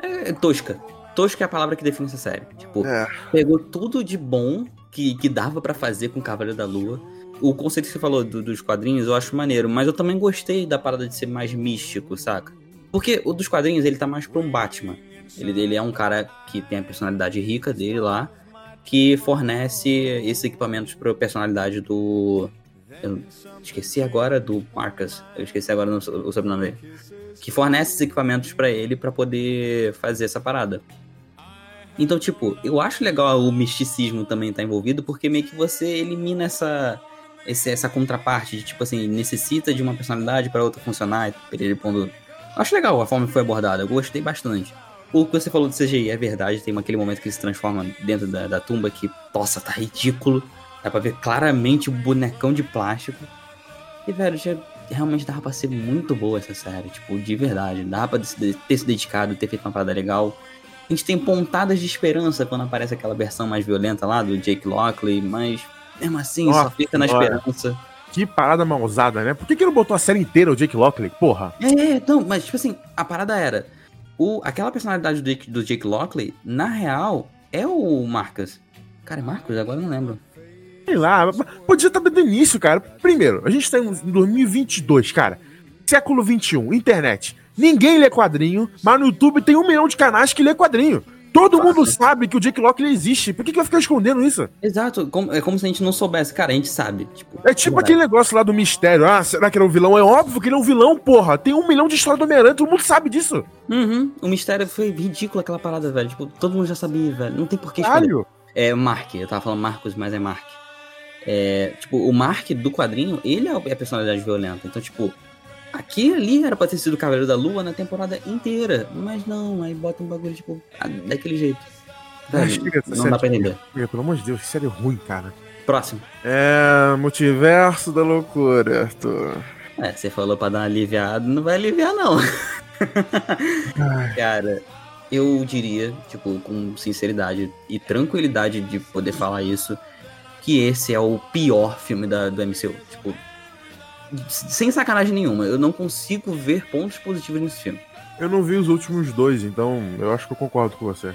S1: É tosca. Tosca é a palavra que define essa série. Tipo, é. pegou tudo de bom que, que dava para fazer com Cavaleiro da Lua. O conceito que você falou do, dos quadrinhos eu acho maneiro, mas eu também gostei da parada de ser mais místico, saca? Porque o dos quadrinhos ele tá mais pra um Batman. Ele, ele é um cara que tem a personalidade rica dele lá, que fornece esses equipamentos para a personalidade do. Eu esqueci agora do Marcus. Eu esqueci agora o sobrenome dele. Que fornece esses equipamentos para ele para poder fazer essa parada. Então, tipo, eu acho legal o misticismo também estar tá envolvido, porque meio que você elimina essa, esse, essa contraparte de, tipo assim, necessita de uma personalidade para outra funcionar. Ele pondo... Acho legal a forma que foi abordada, eu gostei bastante. O que você falou do CGI é verdade, tem aquele momento que ele se transforma dentro da, da tumba que, nossa, tá ridículo. Dá pra ver claramente o bonecão de plástico. E, velho, já realmente dava pra ser muito boa essa série, tipo, de verdade. Dava pra ter se dedicado, ter feito uma parada legal. A gente tem pontadas de esperança quando aparece aquela versão mais violenta lá do Jake Lockley, mas mesmo assim, Nossa, só fica na esperança.
S2: Que parada mal usada, né? Por que, que não botou a série inteira o Jake Lockley? Porra.
S1: É, não, mas tipo assim, a parada era o, aquela personalidade do Jake, do Jake Lockley, na real, é o Marcus. Cara, é Marcus? Agora eu não lembro.
S2: Sei lá, podia estar do início, cara. Primeiro, a gente tá em 2022, cara. Século 21, internet. Ninguém lê quadrinho, mas no YouTube tem um milhão de canais que lê quadrinho. Todo mundo sabe que o Jake Locke existe. Por que, que vai ficar escondendo isso?
S1: Exato, é como se a gente não soubesse. Cara, a gente sabe.
S2: Tipo, é tipo aquele negócio lá do mistério. Ah, será que ele é um vilão? É óbvio que ele é um vilão, porra. Tem um milhão de histórias do Homem-Aranha, todo mundo sabe disso.
S1: Uhum. O mistério foi ridículo aquela parada, velho. Tipo, todo mundo já sabia, velho. Não tem porquê
S2: Caralho.
S1: É Mark, eu tava falando Marcos, mas é Mark. É, tipo, o Mark do quadrinho, ele é a personalidade violenta. Então, tipo, Aqui ali era pra ter sido o Cavaleiro da Lua na temporada inteira. Mas não, aí bota um bagulho, tipo, daquele jeito.
S2: Não dá pra entender. Pelo amor de Deus, que série ruim, cara.
S1: Próximo.
S2: É. Multiverso da loucura, Arthur.
S1: É, você falou pra dar uma aliviada, não vai aliviar, não. cara, eu diria, tipo, com sinceridade e tranquilidade de poder falar isso, que esse é o pior filme da, do MCU. Sem sacanagem nenhuma, eu não consigo ver pontos positivos nesse filme.
S2: Eu não vi os últimos dois, então eu acho que eu concordo com você.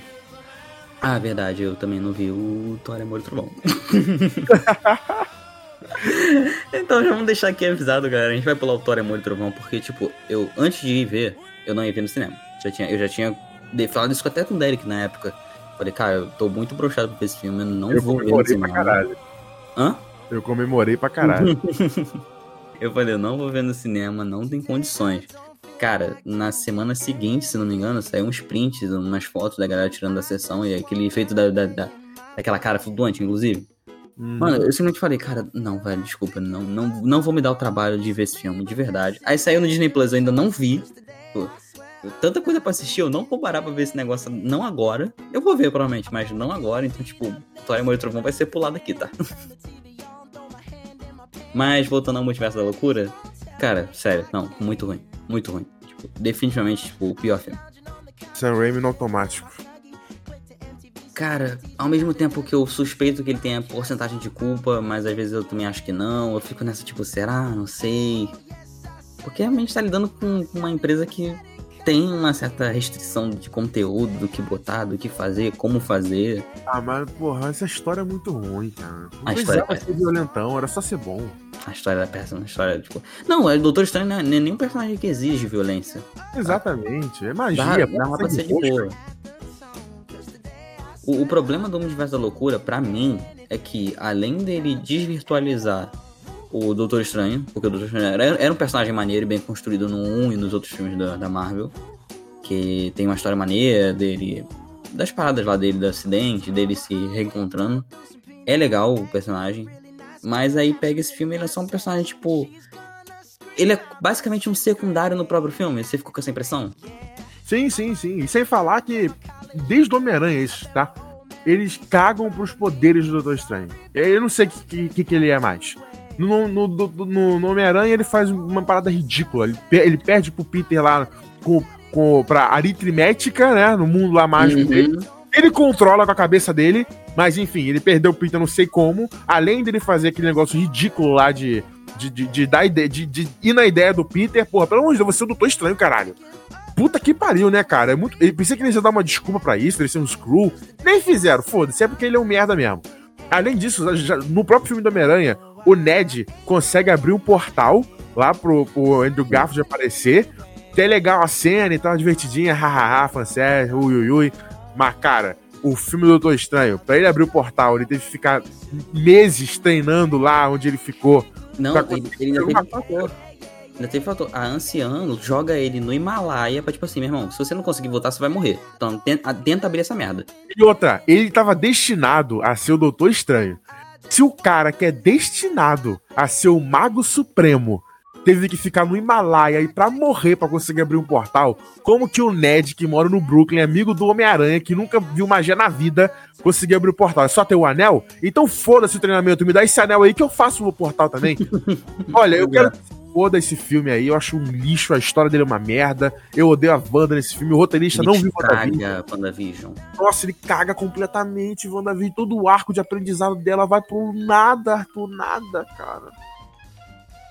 S1: Ah, verdade, eu também não vi o Thor e Trovão. então já vamos deixar aqui avisado, galera. A gente vai pular o Thor Amor e Trovão, porque, tipo, eu, antes de ir ver, eu não ia ver no cinema. Já tinha, eu já tinha falado isso até com o Derek na época. Falei, cara, eu tô muito broxado pra ver esse filme, eu não eu vou ver no cinema.
S2: Pra caralho. Hã? Eu comemorei pra caralho.
S1: Eu falei, eu não vou ver no cinema, não tem condições. Cara, na semana seguinte, se não me engano, saiu uns prints, umas fotos da galera tirando da sessão e aquele efeito da, da, da daquela cara flutuante, inclusive. Hum. Mano, eu simplesmente falei, cara, não, velho, desculpa, não, não, não vou me dar o trabalho de ver esse filme, de verdade. Aí saiu no Disney Plus, eu ainda não vi. Pô, tanta coisa pra assistir, eu não vou parar pra ver esse negócio, não agora. Eu vou ver, provavelmente, mas não agora, então, tipo, Toy Amor e Trovão vai ser pulado aqui, tá? Mas voltando ao multiverso da loucura, cara, sério, não, muito ruim. Muito ruim. Tipo, definitivamente, tipo, o pior filme.
S2: Sam Raimi no automático.
S1: Cara, ao mesmo tempo que eu suspeito que ele tenha porcentagem de culpa, mas às vezes eu também acho que não. Eu fico nessa, tipo, será? Não sei. Porque realmente tá lidando com uma empresa que tem uma certa restrição de conteúdo, do que botar, do que fazer, como fazer.
S2: Ah, mas, porra, essa história é muito ruim, cara.
S1: Não a história
S2: é ser violentão, era só ser bom.
S1: A história da péssima, a história, tipo. Não, o Doutor Estranho não é nenhum personagem que exige violência.
S2: Exatamente, é magia.
S1: Dá, dá pra ser de boa. O, o problema do Universo da Loucura, para mim, é que além dele desvirtualizar o Doutor Estranho, porque o Doutor Estranho era, era um personagem maneiro e bem construído no 1 e nos outros filmes da, da Marvel. Que tem uma história maneira dele. Das paradas lá dele, do acidente, dele se reencontrando. É legal o personagem. Mas aí pega esse filme ele é só um personagem, tipo. Ele é basicamente um secundário no próprio filme. Você ficou com essa impressão?
S2: Sim, sim, sim. E sem falar que, desde o Homem-Aranha, isso, tá? Eles cagam pros poderes do Doutor Estranho. Eu não sei o que, que, que ele é mais. No, no, no, no Homem-Aranha ele faz uma parada ridícula. Ele, ele perde pro Peter lá com, com, pra aritmética, né? No mundo lá mágico uhum. dele. Ele controla com a cabeça dele, mas enfim, ele perdeu o Peter não sei como. Além dele fazer aquele negócio ridículo lá de, de, de, de dar ideia, de, de ir na ideia do Peter, porra, pelo amor de Deus, você é o doutor estranho, caralho. Puta que pariu, né, cara? É muito... Eu pensei que eles iam dar uma desculpa para isso, eles ser um screw. Nem fizeram, foda-se, é porque ele é um merda mesmo. Além disso, já, no próprio filme do Homem-Aranha, o Ned consegue abrir um portal lá pro, pro Andrew Garfield aparecer. Que é legal a cena e tal, divertidinha, hahaha, fanservice, ui, ui, ui. Mas, cara, o filme do Doutor Estranho, pra ele abrir o portal, ele teve que ficar meses treinando lá onde ele ficou.
S1: Não, ele, ele ainda teve fator. Ainda teve fator. A anciã joga ele no Himalaia pra, tipo assim, meu irmão, se você não conseguir voltar, você vai morrer. Então, tenta, tenta abrir essa merda.
S2: E outra, ele tava destinado a ser o Doutor Estranho. Se o cara que é destinado a ser o Mago Supremo teve que ficar no Himalaia e pra morrer para conseguir abrir um portal, como que o Ned, que mora no Brooklyn, amigo do Homem-Aranha, que nunca viu magia na vida, conseguiu abrir o portal? É só ter o anel? Então foda-se o treinamento, me dá esse anel aí que eu faço o portal também. Olha, eu quero foda esse filme aí, eu acho um lixo, a história dele é uma merda. Eu odeio a Wanda nesse filme, o roteirista ele não viu
S1: caga WandaVision.
S2: Nossa, ele caga completamente WandaVision. Todo o arco de aprendizado dela vai pro nada, pro nada, cara.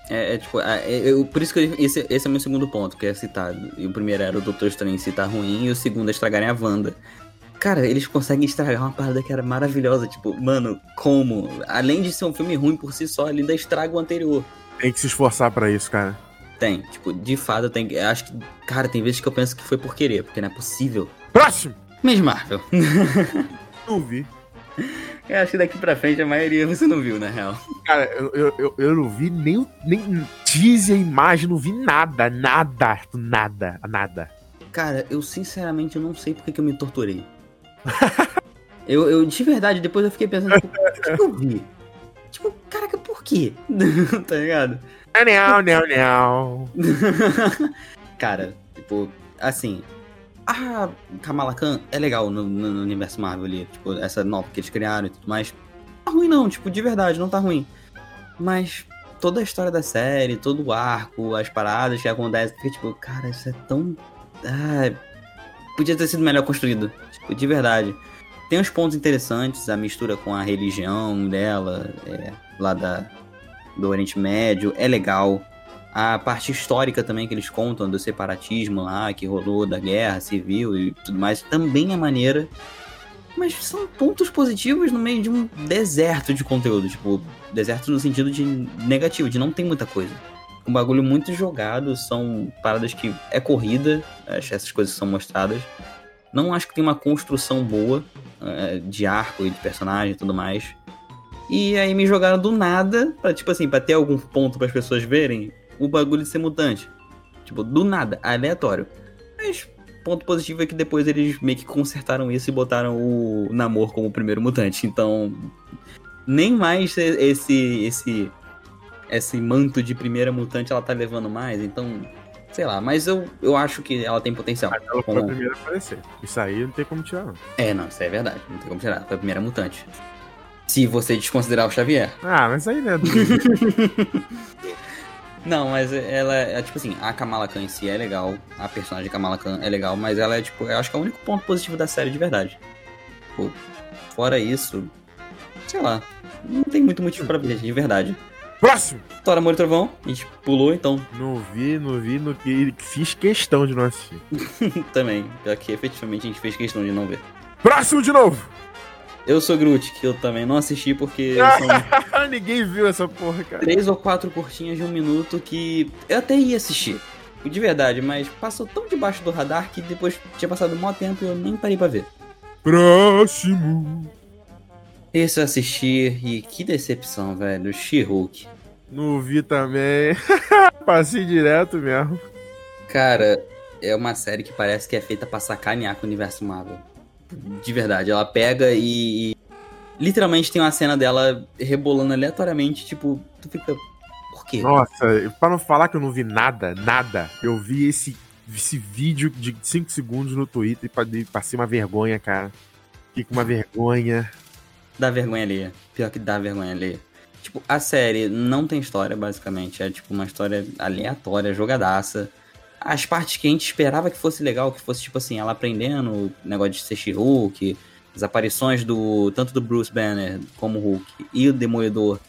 S1: É, é tipo, é, é, por isso que eu, esse, esse é o meu segundo ponto, que é citado. E o primeiro era o Doutor Estranho citar ruim, e o segundo é estragarem a Wanda. Cara, eles conseguem estragar uma parada que era maravilhosa. Tipo, mano, como? Além de ser um filme ruim por si só, ele ainda estraga o anterior.
S2: Tem que se esforçar para isso, cara.
S1: Tem, tipo, de fato tem. Acho que. Cara, tem vezes que eu penso que foi por querer, porque não é possível.
S2: Próximo!
S1: Miss Marvel.
S2: Não vi.
S1: Eu acho que daqui pra frente a maioria você não viu, na real.
S2: Cara, eu, eu, eu, eu não vi nem, nem teaser, imagem, não vi nada, nada, nada, nada.
S1: Cara, eu sinceramente eu não sei porque que eu me torturei. eu, eu, de verdade, depois eu fiquei pensando, tipo, por que eu vi? Tipo, caraca, por quê? tá ligado?
S2: Não, não, não.
S1: Cara, tipo, assim, a Kamala Khan é legal no, no, universo Marvel ali, tipo, essa nova que eles criaram e tudo mais. Não tá ruim não, tipo, de verdade, não tá ruim. Mas toda a história da série, todo o arco, as paradas que acontecem, fica tipo, cara, isso é tão. Ah, podia ter sido melhor construído, tipo, de verdade. Tem uns pontos interessantes, a mistura com a religião dela, é, lá da, do Oriente Médio, é legal a parte histórica também que eles contam do separatismo lá, que rolou da guerra civil e tudo mais, também é maneira. Mas são pontos positivos no meio de um deserto de conteúdo. Tipo, deserto no sentido de negativo, de não tem muita coisa. Um bagulho muito jogado, são paradas que é corrida, essas coisas são mostradas. Não acho que tem uma construção boa de arco e de personagem e tudo mais. E aí me jogaram do nada, pra, tipo assim, pra ter algum ponto para as pessoas verem o bagulho de ser mutante. Tipo, do nada, aleatório. Mas ponto positivo é que depois eles meio que consertaram isso e botaram o Namor como o primeiro mutante. Então, nem mais esse esse esse manto de primeira mutante ela tá levando mais, então, sei lá, mas eu, eu acho que ela tem potencial.
S2: Mas ela foi como... a primeira a aparecer. Isso aí não tem como tirar, não.
S1: É, não, isso aí é verdade, não tem como tirar. Foi a primeira mutante. Se você desconsiderar o Xavier.
S2: Ah, mas aí, né?
S1: Não, mas ela é, tipo assim, a Kamala Khan em si é legal, a personagem Kamala Khan é legal, mas ela é, tipo, eu acho que é o único ponto positivo da série de verdade. Tipo, fora isso, sei lá, não tem muito motivo pra ver, de verdade.
S2: Próximo!
S1: Tora Amor e Trovão, a gente pulou, então.
S2: Não vi, não vi, não vi, fiz questão de não assistir.
S1: Também, já que efetivamente a gente fez questão de não ver.
S2: Próximo de novo!
S1: Eu sou Groot, que eu também não assisti porque
S2: são Ninguém viu essa porra, cara.
S1: Três ou quatro curtinhas de um minuto que eu até ia assistir. De verdade, mas passou tão debaixo do radar que depois tinha passado um maior tempo e eu nem parei pra ver.
S2: Próximo.
S1: Esse eu assisti e que decepção, velho. She-Hulk.
S2: Não vi também. Passei direto mesmo.
S1: Cara, é uma série que parece que é feita pra sacanear com o universo Marvel. De verdade, ela pega e, Literalmente tem uma cena dela rebolando aleatoriamente, tipo, tu fica. Por quê?
S2: Nossa, para não falar que eu não vi nada, nada, eu vi esse, esse vídeo de 5 segundos no Twitter e passei uma vergonha, cara. Fiquei com uma vergonha.
S1: Dá vergonha ali. Pior que dá vergonha ali. Tipo, a série não tem história, basicamente. É tipo uma história aleatória, jogadaça as partes que a gente esperava que fosse legal, que fosse tipo assim, ela aprendendo o negócio de ser She-Hulk, as aparições do tanto do Bruce Banner como Hulk e o Demolidor,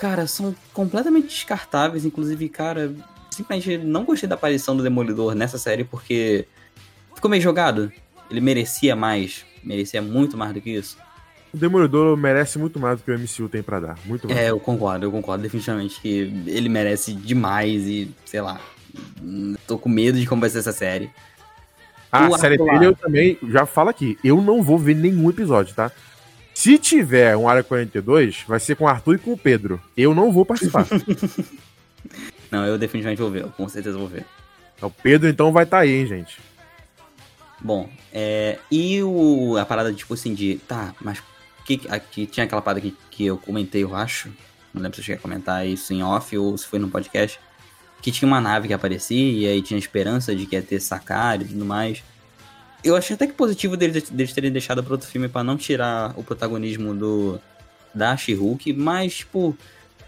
S1: cara, são completamente descartáveis. Inclusive, cara, simplesmente não gostei da aparição do Demolidor nessa série porque ficou meio jogado. Ele merecia mais, merecia muito mais do que isso.
S2: O Demolidor merece muito mais do que o MCU tem para dar, muito mais.
S1: É, eu concordo, eu concordo definitivamente que ele merece demais e, sei lá, Tô com medo de como vai ser essa série.
S2: Ah, a série dele eu também já falo aqui. Eu não vou ver nenhum episódio, tá? Se tiver um Área 42, vai ser com o Arthur e com o Pedro. Eu não vou participar.
S1: não, eu definitivamente vou ver. Eu com certeza vou ver.
S2: O Pedro então vai estar tá aí, hein, gente.
S1: Bom, é, e o, a parada, tipo assim, de. Tá, mas que, aqui, tinha aquela parada que, que eu comentei, eu acho. Não lembro se eu cheguei a comentar isso em off ou se foi no podcast que tinha uma nave que aparecia e aí tinha esperança de que ia ter sacar e tudo mais. Eu achei até que positivo deles, deles terem deixado para outro filme para não tirar o protagonismo do da She-Hulk, mas tipo,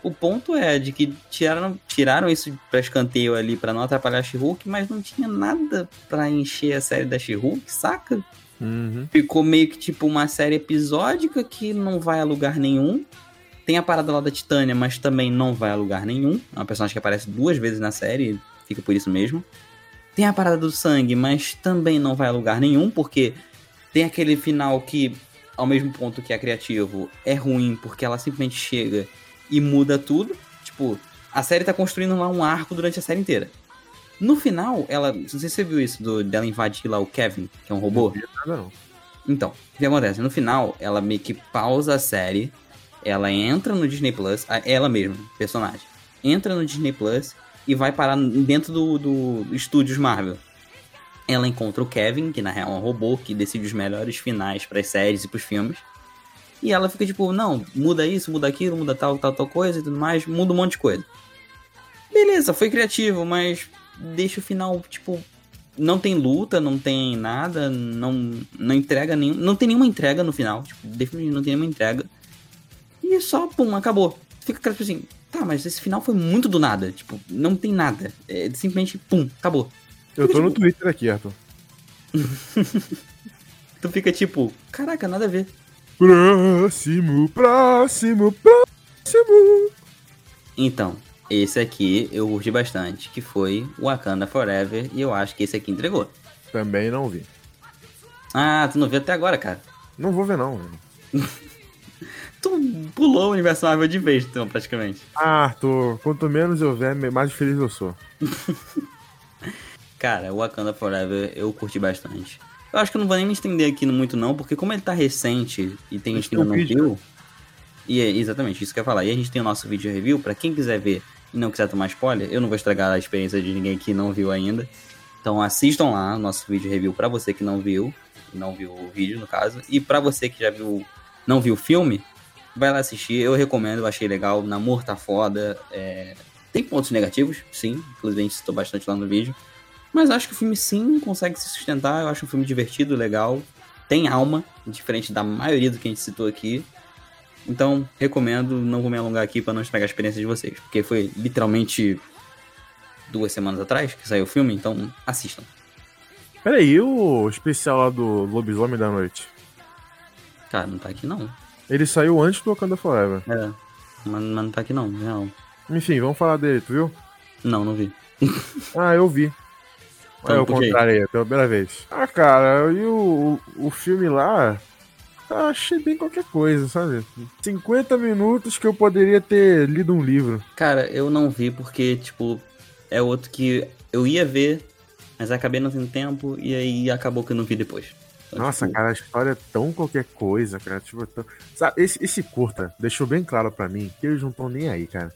S1: o ponto é de que tiraram, tiraram isso para escanteio ali para não atrapalhar a She-Hulk, mas não tinha nada para encher a série da She-Hulk, saca?
S2: Uhum.
S1: Ficou meio que tipo uma série episódica que não vai a lugar nenhum. Tem a parada lá da Titânia, mas também não vai a lugar nenhum. É uma personagem que aparece duas vezes na série, fica por isso mesmo. Tem a parada do sangue, mas também não vai a lugar nenhum, porque tem aquele final que, ao mesmo ponto que é criativo, é ruim, porque ela simplesmente chega e muda tudo. Tipo, a série tá construindo lá um arco durante a série inteira. No final, ela. Não sei se você viu isso do, dela invadir lá o Kevin, que é um robô.
S2: Não, não.
S1: Então, o que acontece? No final, ela meio que pausa a série, ela entra no Disney Plus, ela mesma, personagem, entra no Disney Plus e vai parar dentro do, do, Estúdios Marvel. Ela encontra o Kevin, que na real é um robô que decide os melhores finais para as séries e para os filmes. E ela fica tipo, não, muda isso, muda aquilo, muda tal, tal, tal coisa e tudo mais, muda um monte de coisa. Beleza, foi criativo, mas deixa o final, tipo, não tem luta, não tem nada, não, não entrega nenhum. Não tem nenhuma entrega no final. Tipo, definitivamente não tem nenhuma entrega. E só, pum, acabou. Fica tipo assim, tá, mas esse final foi muito do nada. Tipo, não tem nada. É simplesmente, pum, acabou.
S2: Eu tô no tipo, Twitter aqui, Arthur.
S1: tu fica tipo, caraca, nada a ver.
S2: Próximo, próximo, próximo.
S1: Então, esse aqui eu curti bastante, que foi Wakanda Forever, e eu acho que esse aqui entregou.
S2: Também não vi.
S1: Ah, tu não viu até agora, cara?
S2: Não vou ver, não.
S1: tu pulou o universo Marvel de vez, então, praticamente.
S2: Ah, Arthur, quanto menos eu ver, mais feliz eu sou.
S1: cara, Wakanda Forever eu curti bastante. Eu acho que eu não vou nem me estender aqui muito, não, porque como ele tá recente e tem gente que ainda não viu. E é exatamente isso que eu ia falar. E a gente tem o nosso vídeo review, para quem quiser ver e não quiser tomar spoiler, eu não vou estragar a experiência de ninguém que não viu ainda. Então assistam lá o nosso vídeo review para você que não viu, não viu o vídeo no caso, e para você que já viu, não viu o filme, vai lá assistir. Eu recomendo, eu achei legal. Namor tá foda. É... Tem pontos negativos, sim, inclusive a gente citou bastante lá no vídeo. Mas acho que o filme sim consegue se sustentar. Eu acho um filme divertido, legal. Tem alma, diferente da maioria do que a gente citou aqui. Então, recomendo, não vou me alongar aqui para não estragar a experiência de vocês, porque foi literalmente duas semanas atrás que saiu o filme, então assistam.
S2: Peraí, o especial lá do Lobisomem da Noite?
S1: Cara, não tá aqui não.
S2: Ele saiu antes do Wakanda Forever.
S1: É, mas, mas não tá aqui não, não.
S2: Enfim, vamos falar dele, tu viu?
S1: Não, não vi.
S2: ah, eu vi. Então, é o contrário aí, pela primeira vez. Ah, cara, e o, o filme lá, achei bem qualquer coisa, sabe? 50 minutos que eu poderia ter lido um livro.
S1: Cara, eu não vi porque, tipo, é outro que eu ia ver, mas acabei não tendo tempo e aí acabou que eu não vi depois.
S2: Então, Nossa, tipo... cara, a história é tão qualquer coisa, cara. Tipo, tão... Sabe, esse, esse curta deixou bem claro para mim que eles não estão nem aí, cara.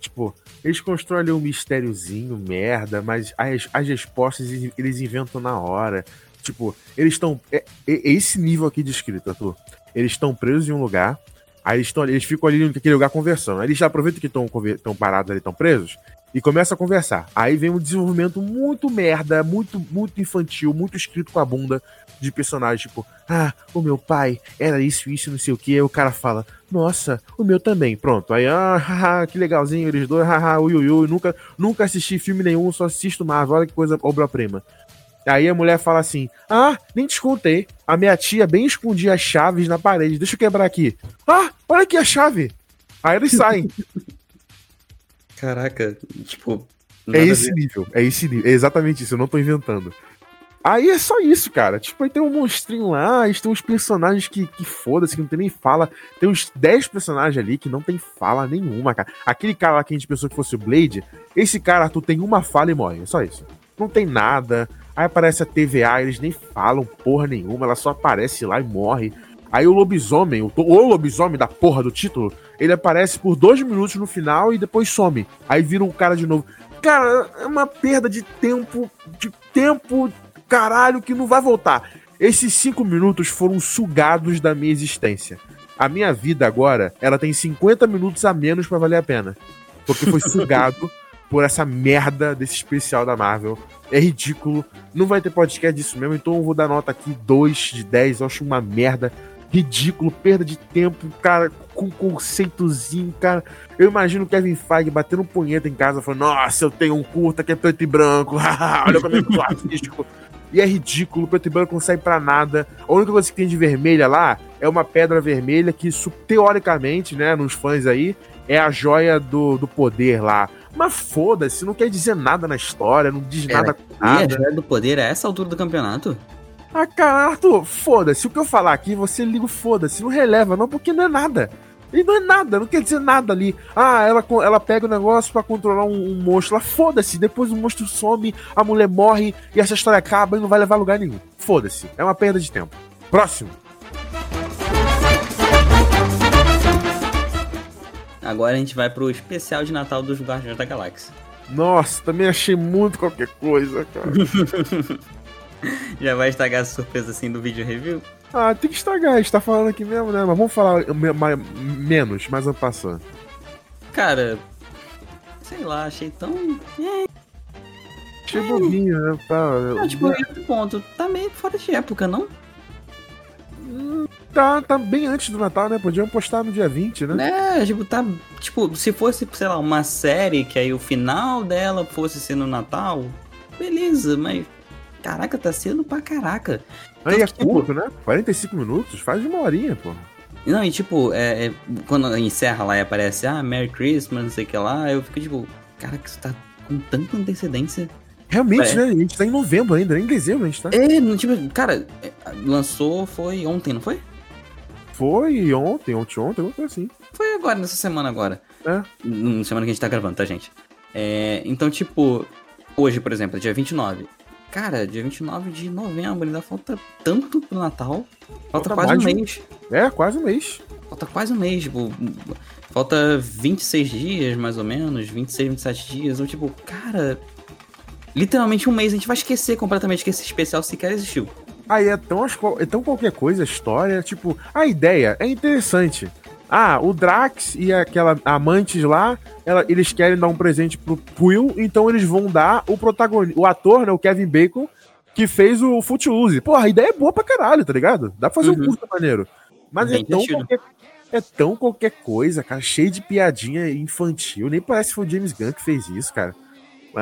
S2: Tipo, eles constroem ali um mistériozinho, merda, mas as, as respostas eles inventam na hora. Tipo, eles estão. É, é, esse nível aqui de escrita, Arthur. Eles estão presos em um lugar. Aí eles, tão, eles ficam ali naquele lugar conversando. Aí eles já aproveitam que estão parados ali, estão presos, e começam a conversar. Aí vem um desenvolvimento muito merda, muito, muito infantil, muito escrito com a bunda de personagem. Tipo, ah, o meu pai era isso, isso, não sei o que. Aí o cara fala, nossa, o meu também. Pronto. Aí, ah, haha, que legalzinho, eles dois, haha, ui, ui, ui. Nunca, nunca assisti filme nenhum, só assisto Marvel. Olha que coisa obra-prima. Aí a mulher fala assim: Ah, nem te contei. A minha tia bem escondia as chaves na parede. Deixa eu quebrar aqui. Ah, olha aqui a chave. Aí eles saem.
S1: Caraca, tipo.
S2: É esse nível, é esse nível, é exatamente isso, eu não tô inventando. Aí é só isso, cara. Tipo, aí tem um monstrinho lá, tem uns personagens que, que foda-se, que não tem nem fala. Tem uns 10 personagens ali que não tem fala nenhuma, cara. Aquele cara lá que a gente pensou que fosse o Blade, esse cara, tu tem uma fala e morre. É só isso. Não tem nada. Aí aparece a TVA, eles nem falam porra nenhuma, ela só aparece lá e morre. Aí o lobisomem, o, o lobisomem da porra do título, ele aparece por dois minutos no final e depois some. Aí vira um cara de novo. Cara, é uma perda de tempo, de tempo, caralho, que não vai voltar. Esses cinco minutos foram sugados da minha existência. A minha vida agora, ela tem 50 minutos a menos para valer a pena. Porque foi sugado por essa merda desse especial da Marvel. É ridículo. Não vai ter podcast disso mesmo, então eu vou dar nota aqui 2 de 10. Eu acho uma merda. Ridículo, perda de tempo, cara, com conceitozinho, cara. Eu imagino o Kevin Feige batendo um punheta em casa, falando: Nossa, eu tenho um curta que é preto e branco, olha como é que eu artístico. E é ridículo, preto e branco não sai pra nada. A única coisa que tem de vermelha lá é uma pedra vermelha que, teoricamente, né, nos fãs aí, é a joia do, do poder lá. Mas foda-se, não quer dizer nada na história, não diz Pera, nada com
S1: nada. E a do poder a essa altura do campeonato?
S2: Ah, cara, Arthur, foda-se. O que eu falar aqui, você liga o foda-se. Não releva, não, porque não é nada. E não é nada, não quer dizer nada ali. Ah, ela, ela pega o negócio para controlar um, um monstro lá. Foda-se, depois o monstro some, a mulher morre e essa história acaba e não vai levar a lugar nenhum. Foda-se, é uma perda de tempo. Próximo.
S1: Agora a gente vai pro especial de Natal dos Guardiões da Galáxia.
S2: Nossa, também achei muito qualquer coisa, cara.
S1: Já vai estragar a surpresa assim do vídeo review?
S2: Ah, tem que estragar, a gente tá falando aqui mesmo, né? Mas vamos falar mais, menos, mais ano passando.
S1: Cara, sei lá, achei tão. É.
S2: Achei é. bobinho, né? Tá,
S1: não, tipo, ponto. Tá meio fora de época, não?
S2: Hum, tá, tá bem antes do Natal, né? Podiam postar no dia 20,
S1: né? É, tipo, tá. Tipo, se fosse, sei lá, uma série que aí o final dela fosse ser no Natal, beleza, mas. Caraca, tá sendo pra caraca.
S2: Aí é tipo, curto, né? 45 minutos, faz uma horinha, pô.
S1: Não, e tipo, é, é, quando encerra lá e aparece, ah, Merry Christmas, não sei o que lá, eu fico tipo, caraca, isso tá com tanta antecedência.
S2: Realmente, é. né? A gente tá em novembro ainda, nem em dezembro a gente tá.
S1: É, tipo, cara, é, lançou foi ontem, não foi?
S2: Foi ontem, ontem, ontem, alguma coisa assim.
S1: Foi agora, nessa semana agora.
S2: É.
S1: Na semana que a gente tá gravando, tá, gente? É, então, tipo, hoje, por exemplo, dia 29. Cara, dia 29 de novembro, ainda falta tanto pro Natal. Falta, falta quase um mês.
S2: É, quase um mês.
S1: Falta quase um mês, tipo. Falta 26 dias, mais ou menos. 26, 27 dias. Então, tipo, cara. Literalmente um mês, a gente vai esquecer completamente que esse especial sequer existiu.
S2: Aí é tão, é tão qualquer coisa a história, tipo, a ideia é interessante. Ah, o Drax e aquela amantes lá, ela, eles querem dar um presente pro Quill, então eles vão dar o protagonista, o ator, né, o Kevin Bacon, que fez o Footloose. Porra, a ideia é boa pra caralho, tá ligado? Dá pra fazer uhum. um curso maneiro. Mas é tão, qualquer, é tão qualquer coisa, cara, cheio de piadinha infantil. Nem parece que foi o James Gunn que fez isso, cara.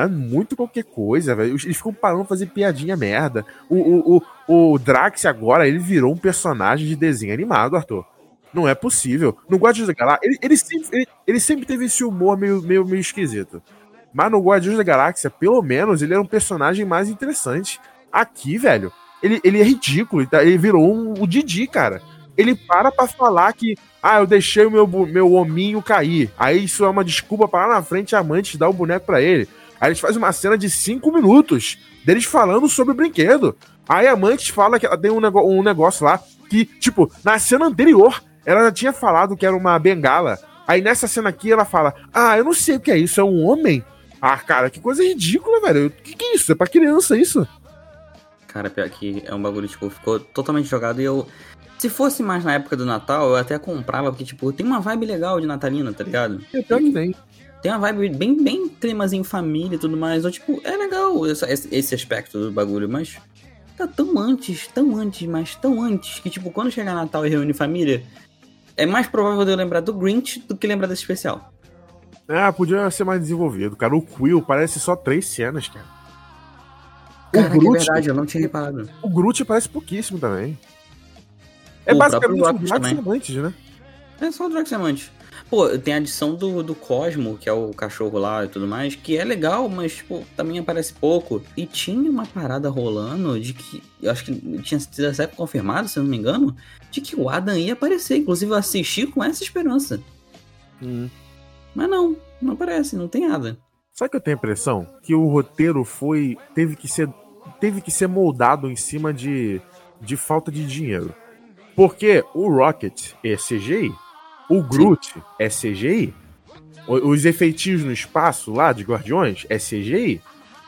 S2: É muito qualquer coisa, velho. Eles ficam parando pra fazer piadinha merda. O, o, o, o Drax agora, ele virou um personagem de desenho animado, Arthur. Não é possível. No Guardiões da Galáxia, ele, ele, sempre, ele, ele, sempre teve esse humor meio, meio, meio esquisito. Mas no Guardiões da Galáxia, pelo menos, ele era um personagem mais interessante. Aqui, velho, ele, ele é ridículo. Ele, tá, ele virou um, o Didi, cara. Ele para pra falar que, ah, eu deixei o meu, meu hominho cair. Aí isso é uma desculpa para lá na frente a amante dar o boneco para ele. Aí eles fazem uma cena de cinco minutos deles falando sobre o brinquedo. Aí a amante fala que ela tem um, negócio, um negócio lá que, tipo, na cena anterior, ela já tinha falado que era uma bengala. Aí nessa cena aqui ela fala: Ah, eu não sei o que é isso, é um homem? Ah, cara, que coisa ridícula, velho. O que, que é isso? É pra criança isso?
S1: Cara, pior que é um bagulho, tipo, ficou totalmente jogado e eu. Se fosse mais na época do Natal, eu até comprava, porque, tipo, tem uma vibe legal de Natalina, tá ligado?
S2: É, pior que tem.
S1: Uma vibe bem, bem climazinho família e tudo mais. Ou, tipo, é legal esse, esse aspecto do bagulho, mas tá tão antes, tão antes, mas tão antes, que, tipo, quando chegar Natal e reúne família, é mais provável de eu lembrar do Grinch do que lembrar desse especial.
S2: Ah, podia ser mais desenvolvido, cara. O Quill parece só três cenas, cara.
S1: O Caraca, Groot, é verdade, eu não tinha reparado.
S2: O Groot parece pouquíssimo também. É o basicamente o Drax né?
S1: É só o Drax Pô, tem a adição do, do Cosmo, que é o cachorro lá e tudo mais, que é legal, mas, tipo, também aparece pouco. E tinha uma parada rolando de que, eu acho que tinha sido até confirmado, se eu não me engano, de que o Adam ia aparecer. Inclusive, eu assisti com essa esperança.
S2: Hum.
S1: Mas não, não aparece, não tem nada.
S2: Sabe que eu tenho a impressão? Que o roteiro foi. teve que ser. Teve que ser moldado em cima de, de falta de dinheiro. Porque o Rocket é CGI, o Groot Sim. é CGI? Os efeitos no espaço lá de Guardiões é CGI?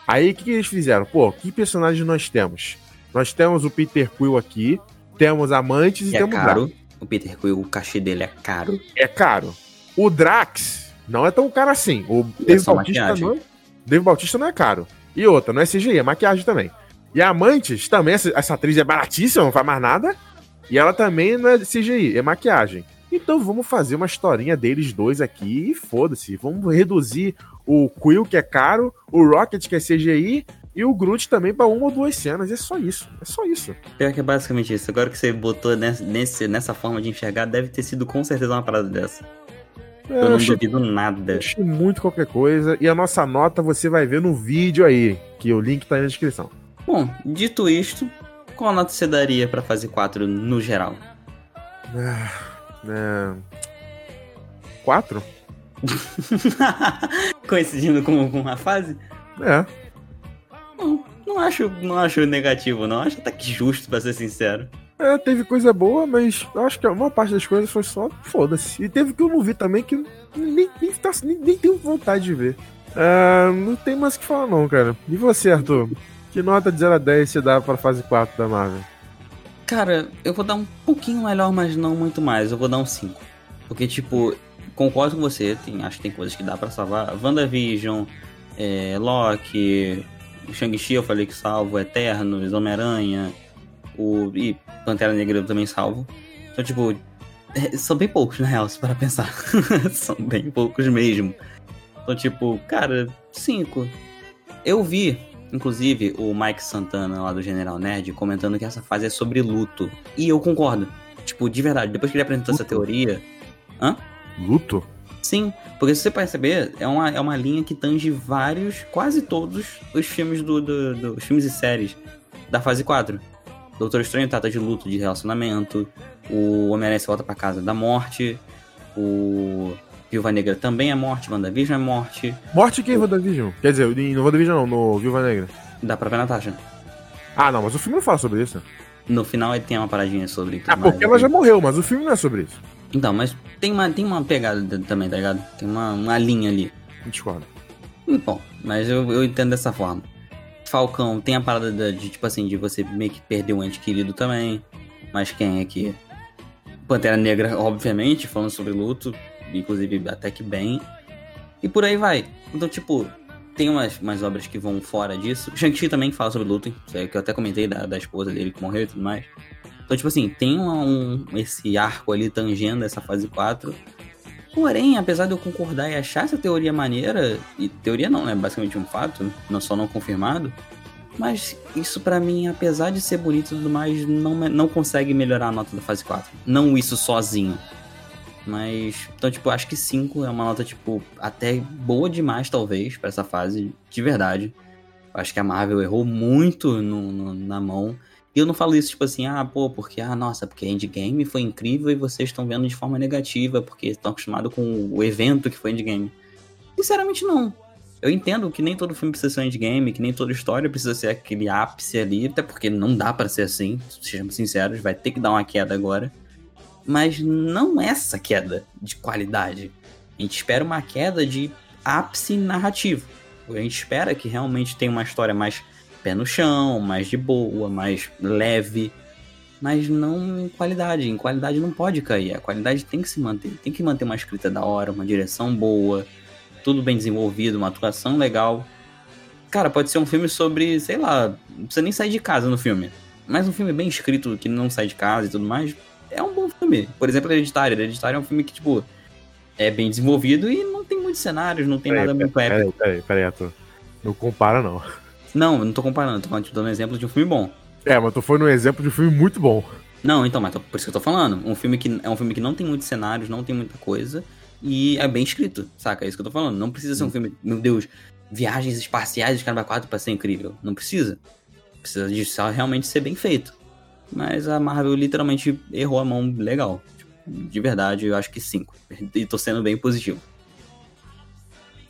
S2: Aí o que, que, eles fizeram? Pô, que personagem nós temos? Nós temos o Peter Quill aqui, temos Amantes e,
S1: e
S2: temos
S1: é caro. Drax. O Peter Quill, o cachê dele é caro.
S2: É caro. O Drax não é tão caro assim. O Dave Bautista, não, Dave Bautista não é caro. E outra, não é CGI, é maquiagem também. E a Amantes também, essa, essa atriz é baratíssima, não faz mais nada. E ela também não é CGI, é maquiagem. Então vamos fazer uma historinha deles dois aqui e foda-se. Vamos reduzir o Quill, que é caro, o Rocket, que é CGI, e o Groot também para uma ou duas cenas. É só isso. É só isso.
S1: Pior que é basicamente isso. Agora que você botou nessa, nesse, nessa forma de enxergar, deve ter sido com certeza uma parada dessa. É, eu não achei, duvido nada.
S2: Achei muito qualquer coisa. E a nossa nota você vai ver no vídeo aí, que o link tá aí na descrição.
S1: Bom, dito isto, qual nota você daria pra fase 4 no geral?
S2: Ah. É... 4.
S1: Coincidindo com, com a fase?
S2: É.
S1: Não, não acho, não acho negativo, não. Acho até que justo, pra ser sincero.
S2: É, teve coisa boa, mas eu acho que a maior parte das coisas foi só foda-se. E teve que eu não vi também, que nem, nem, tá, nem, nem tenho vontade de ver. Uh, não tem mais o que falar, não, cara. E você, Arthur? Que nota de 0 a 10 você dá pra fase 4 da Marvel?
S1: Cara, eu vou dar um pouquinho melhor, mas não muito mais. Eu vou dar um 5. Porque, tipo, concordo com você, tem, acho que tem coisas que dá para salvar. WandaVision, é, Loki, Shang-Chi eu falei que salvo, Eternos, Homem-Aranha, o. E Pantera Negra também salvo. Então, tipo, é, são bem poucos, na real, se para pensar. são bem poucos mesmo. Então, tipo, cara, 5. Eu vi, inclusive, o Mike Santana lá do General Nerd comentando que essa fase é sobre luto. E eu concordo. Tipo, de verdade, depois que ele apresentou luto? essa teoria. Hã?
S2: Luto?
S1: Sim, porque se você perceber, é uma, é uma linha que tange vários, quase todos os filmes do, do, do os filmes e séries da fase 4. Doutor Estranho trata de luto, de relacionamento. O Homem-Aranha volta pra casa da morte. O Viúva Negra também é morte. WandaVision é morte.
S2: Morte quem, o... WandaVision? Quer dizer, no WandaVision não, no Viúva Negra.
S1: Da própria Natasha.
S2: Ah, não, mas o filme não fala sobre isso.
S1: No final ele tem uma paradinha sobre.
S2: Ah, porque ela já morreu, mas o filme não é sobre isso.
S1: Então, mas tem uma, tem uma pegada também, tá ligado? Tem uma, uma linha ali.
S2: Discordo.
S1: Bom, mas eu, eu entendo dessa forma. Falcão tem a parada de, de, tipo assim, de você meio que perder um ente querido também. Mas quem é que. Pantera Negra, obviamente, falando sobre luto, inclusive até que bem. E por aí vai. Então, tipo, tem umas, umas obras que vão fora disso. Shang-Chi também fala sobre luto, que eu até comentei da, da esposa dele que morreu e tudo mais. Então, tipo assim, tem um, esse arco ali tangendo essa fase 4. Porém, apesar de eu concordar e achar essa teoria maneira, e teoria não, é basicamente um fato, não só não confirmado, mas isso para mim, apesar de ser bonito e tudo mais, não, não consegue melhorar a nota da fase 4. Não isso sozinho. Mas, então, tipo, acho que 5 é uma nota, tipo, até boa demais, talvez, para essa fase, de verdade. Acho que a Marvel errou muito no, no, na mão. E eu não falo isso tipo assim, ah, pô, porque, ah, nossa, porque Endgame foi incrível e vocês estão vendo de forma negativa, porque estão acostumados com o evento que foi Endgame. Sinceramente, não. Eu entendo que nem todo filme precisa ser um endgame, que nem toda história precisa ser aquele ápice ali, até porque não dá para ser assim, sejamos sinceros, vai ter que dar uma queda agora. Mas não essa queda de qualidade. A gente espera uma queda de ápice narrativo. A gente espera que realmente tenha uma história mais pé no chão, mais de boa, mais leve, mas não em qualidade. Em qualidade não pode cair. A qualidade tem que se manter. Tem que manter uma escrita da hora, uma direção boa, tudo bem desenvolvido, uma atuação legal. Cara, pode ser um filme sobre, sei lá, não precisa nem sair de casa no filme. Mas um filme bem escrito, que não sai de casa e tudo mais, é um bom filme. Por exemplo, Hereditário. Hereditário é um filme que, tipo, é bem desenvolvido e não tem muitos cenários, não tem peraí, nada muito épico.
S2: Peraí, peraí, peraí, Não compara, não.
S1: Não, não tô comparando, tô falando, tipo, dando um exemplo de um filme bom.
S2: É, mas tu foi no exemplo de um filme muito bom.
S1: Não, então, mas tô, por isso que eu tô falando. Um filme que é um filme que não tem muitos cenários, não tem muita coisa. E é bem escrito, saca? É isso que eu tô falando. Não precisa ser um hum. filme, meu Deus, viagens espaciais de caramba 4 pra ser incrível. Não precisa. Precisa de só realmente ser bem feito. Mas a Marvel literalmente errou a mão legal. De verdade, eu acho que 5. E tô sendo bem positivo.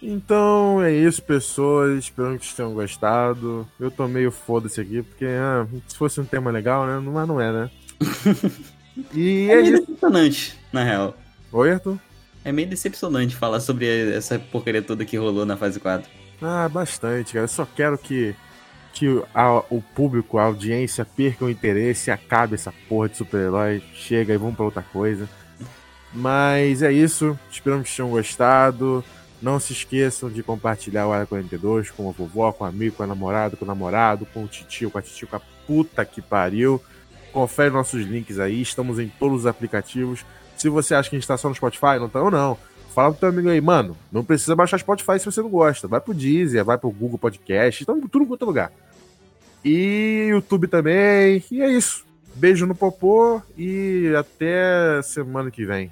S2: Então é isso, pessoas. Espero que vocês tenham gostado. Eu tô meio foda-se aqui, porque ah, se fosse um tema legal, né? Mas não é, né?
S1: e é, é meio isso. decepcionante, na real.
S2: Oi, Arthur?
S1: É meio decepcionante falar sobre essa porcaria toda que rolou na fase 4.
S2: Ah, bastante, cara. Eu só quero que, que a, o público, a audiência perca o interesse acabe essa porra de super-herói. Chega e vamos pra outra coisa. Mas é isso. Esperamos que tenham gostado. Não se esqueçam de compartilhar o Área 42 com a vovó, com o amigo, com a namorada, com o namorado, com o titio, com a titio, com a puta que pariu. Confere nossos links aí, estamos em todos os aplicativos. Se você acha que a gente tá só no Spotify, não tá ou não. Fala pro teu amigo aí, mano, não precisa baixar Spotify se você não gosta. Vai pro Deezer, vai pro Google Podcast, estamos tudo em outro lugar. E YouTube também. E é isso. Beijo no popô e até semana que vem.